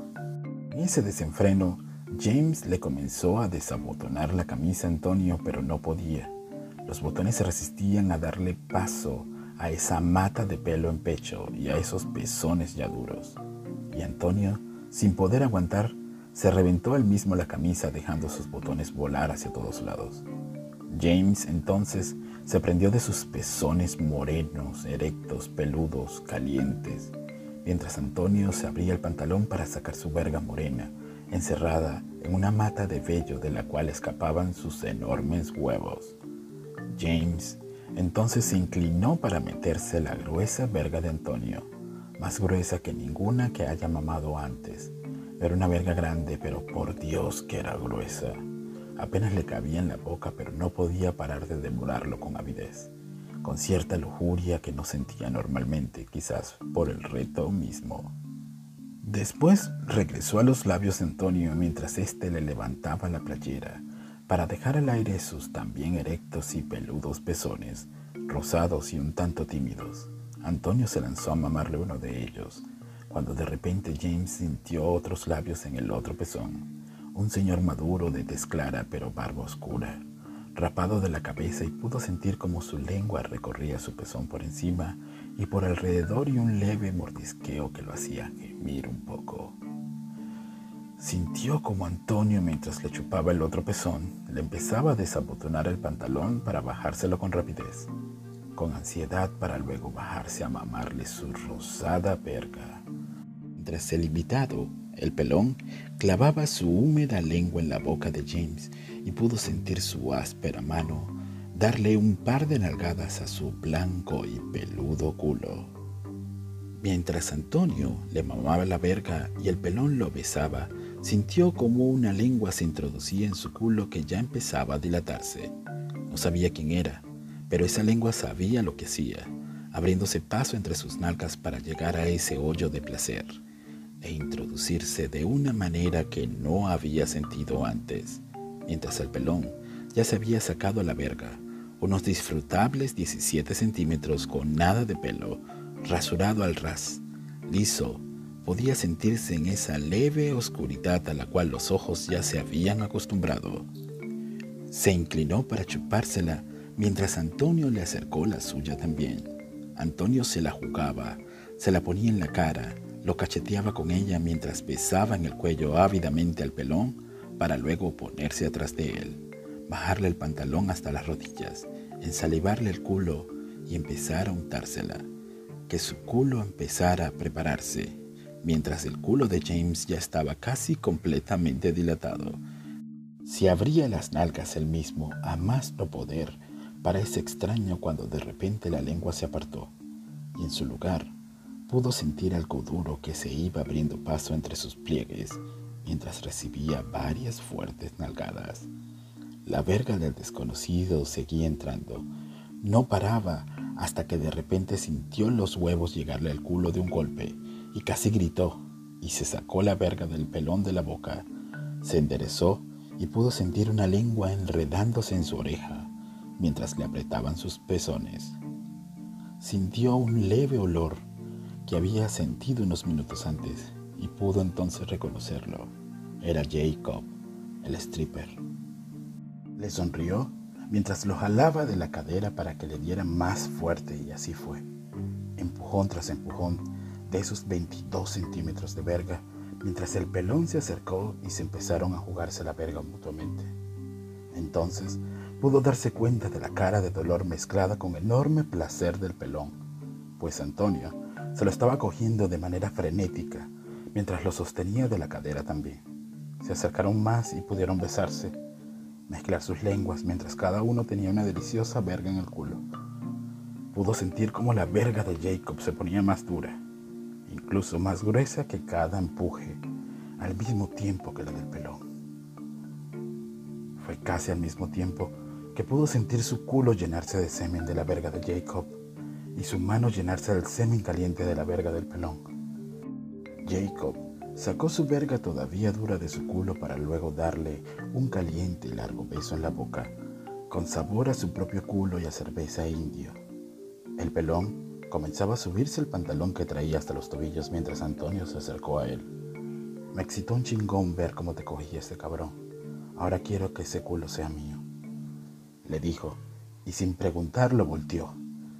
En ese desenfreno, James le comenzó a desabotonar la camisa a Antonio, pero no podía. Los botones se resistían a darle paso a esa mata de pelo en pecho y a esos pezones ya duros. Y Antonio, sin poder aguantar, se reventó él mismo la camisa dejando sus botones volar hacia todos lados. James entonces se prendió de sus pezones morenos, erectos, peludos, calientes, mientras Antonio se abría el pantalón para sacar su verga morena, encerrada en una mata de vello de la cual escapaban sus enormes huevos. James entonces se inclinó para meterse la gruesa verga de Antonio, más gruesa que ninguna que haya mamado antes. Era una verga grande, pero por Dios que era gruesa. Apenas le cabía en la boca, pero no podía parar de devorarlo con avidez, con cierta lujuria que no sentía normalmente, quizás por el reto mismo. Después regresó a los labios de Antonio mientras éste le levantaba la playera para dejar al aire sus también erectos y peludos pezones, rosados y un tanto tímidos. Antonio se lanzó a mamarle uno de ellos, cuando de repente James sintió otros labios en el otro pezón. Un señor maduro de tez clara pero barba oscura, rapado de la cabeza y pudo sentir como su lengua recorría su pezón por encima y por alrededor y un leve mordisqueo que lo hacía gemir un poco. Sintió como Antonio, mientras le chupaba el otro pezón, le empezaba a desabotonar el pantalón para bajárselo con rapidez, con ansiedad para luego bajarse a mamarle su rosada verga. Mientras el invitado, el pelón, clavaba su húmeda lengua en la boca de James y pudo sentir su áspera mano darle un par de nalgadas a su blanco y peludo culo. Mientras Antonio le mamaba la verga y el pelón lo besaba, Sintió como una lengua se introducía en su culo que ya empezaba a dilatarse. No sabía quién era, pero esa lengua sabía lo que hacía, abriéndose paso entre sus nalgas para llegar a ese hoyo de placer e introducirse de una manera que no había sentido antes, mientras el pelón ya se había sacado a la verga, unos disfrutables 17 centímetros con nada de pelo, rasurado al ras, liso, podía sentirse en esa leve oscuridad a la cual los ojos ya se habían acostumbrado. Se inclinó para chupársela mientras Antonio le acercó la suya también. Antonio se la jugaba, se la ponía en la cara, lo cacheteaba con ella mientras besaba en el cuello ávidamente al pelón para luego ponerse atrás de él, bajarle el pantalón hasta las rodillas, ensalivarle el culo y empezar a untársela. Que su culo empezara a prepararse mientras el culo de James ya estaba casi completamente dilatado. Se abría las nalgas él mismo a más no poder, parece extraño cuando de repente la lengua se apartó, y en su lugar pudo sentir algo duro que se iba abriendo paso entre sus pliegues mientras recibía varias fuertes nalgadas. La verga del desconocido seguía entrando. No paraba hasta que de repente sintió los huevos llegarle al culo de un golpe y casi gritó y se sacó la verga del pelón de la boca. Se enderezó y pudo sentir una lengua enredándose en su oreja mientras le apretaban sus pezones. Sintió un leve olor que había sentido unos minutos antes y pudo entonces reconocerlo. Era Jacob, el stripper. Le sonrió mientras lo jalaba de la cadera para que le diera más fuerte y así fue. Empujón tras empujón de esos 22 centímetros de verga, mientras el pelón se acercó y se empezaron a jugarse la verga mutuamente. Entonces pudo darse cuenta de la cara de dolor mezclada con enorme placer del pelón, pues Antonio Se lo estaba cogiendo de manera frenética, mientras lo sostenía de la cadera también. Se acercaron más y pudieron besarse, mezclar sus lenguas mientras cada uno tenía una deliciosa verga en el culo. Pudo sentir como la verga de Jacob se ponía más dura, incluso más gruesa que cada empuje, al mismo tiempo que la del pelón. Fue casi al mismo tiempo que pudo sentir su culo llenarse de semen de la verga de Jacob y su mano llenarse del semen caliente de la verga del pelón. Jacob sacó su verga todavía dura de su culo para luego darle un caliente y largo beso en la boca, con sabor a su propio culo y a cerveza indio. El pelón comenzaba a subirse el pantalón que traía hasta los tobillos mientras Antonio se acercó a él. Me excitó un chingón ver cómo te cogía ese cabrón. Ahora quiero que ese culo sea mío. Le dijo, y sin preguntarlo volteó.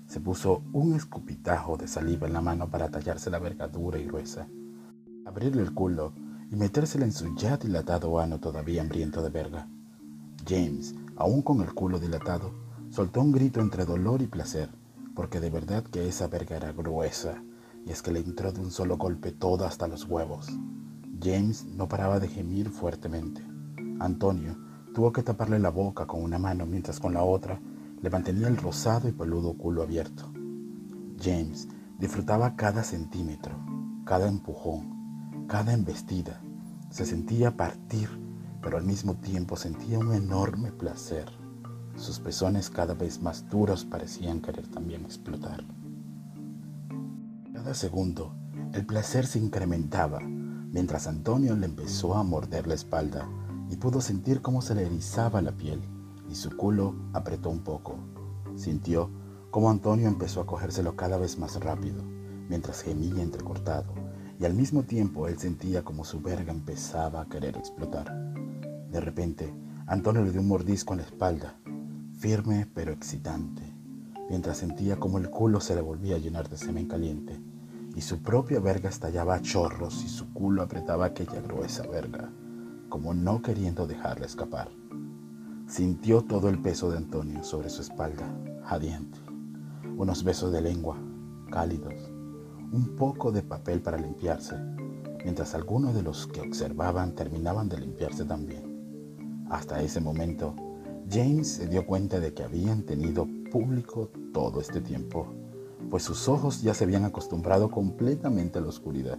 Se puso un escupitajo de saliva en la mano para tallarse la verga dura y gruesa, abrirle el culo y metérsela en su ya dilatado ano todavía hambriento de verga. James, aún con el culo dilatado, soltó un grito entre dolor y placer, porque de verdad que esa verga era gruesa, y es que le entró de un solo golpe toda hasta los huevos. James no paraba de gemir fuertemente. Antonio tuvo que taparle la boca con una mano mientras con la otra le mantenía el rosado y peludo culo abierto. James disfrutaba cada centímetro, cada empujón, cada embestida. Se sentía partir, pero al mismo tiempo sentía un enorme placer. Sus pezones cada vez más duros parecían querer también explotar. Cada segundo, el placer se incrementaba mientras Antonio le empezó a morder la espalda y pudo sentir cómo se le erizaba la piel y su culo apretó un poco. Sintió cómo Antonio empezó a cogérselo cada vez más rápido, mientras gemía entrecortado, y al mismo tiempo él sentía como su verga empezaba a querer explotar. De repente, Antonio le dio un mordisco en la espalda, firme pero excitante, mientras sentía como el culo se le volvía a llenar de semen caliente, y su propia verga estallaba a chorros y su culo apretaba aquella gruesa verga, como no queriendo dejarla escapar. Sintió todo el peso de Antonio sobre su espalda, jadeante. Unos besos de lengua, cálidos. Un poco de papel para limpiarse, mientras algunos de los que observaban terminaban de limpiarse también. Hasta ese momento, James se dio cuenta de que habían tenido público todo este tiempo, pues sus ojos ya se habían acostumbrado completamente a la oscuridad,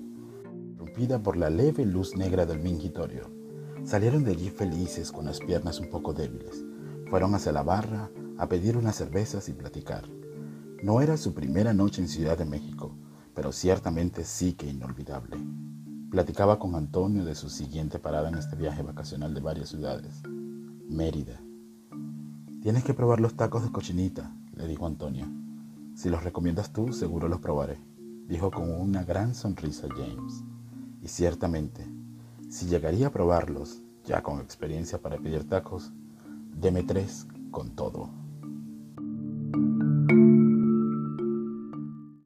rompida por la leve luz negra del mingitorio. Salieron de allí felices con las piernas un poco débiles. Fueron hacia la barra a pedir unas cervezas y platicar. No era su primera noche en Ciudad de México, pero ciertamente sí que inolvidable. Platicaba con Antonio de su siguiente parada en este viaje vacacional de varias ciudades. Mérida. Tienes que probar los tacos de cochinita, le dijo Antonio. Si los recomiendas tú, seguro los probaré, dijo con una gran sonrisa James. Y ciertamente, si llegaría a probarlos, ya con experiencia para pedir tacos, deme tres con todo.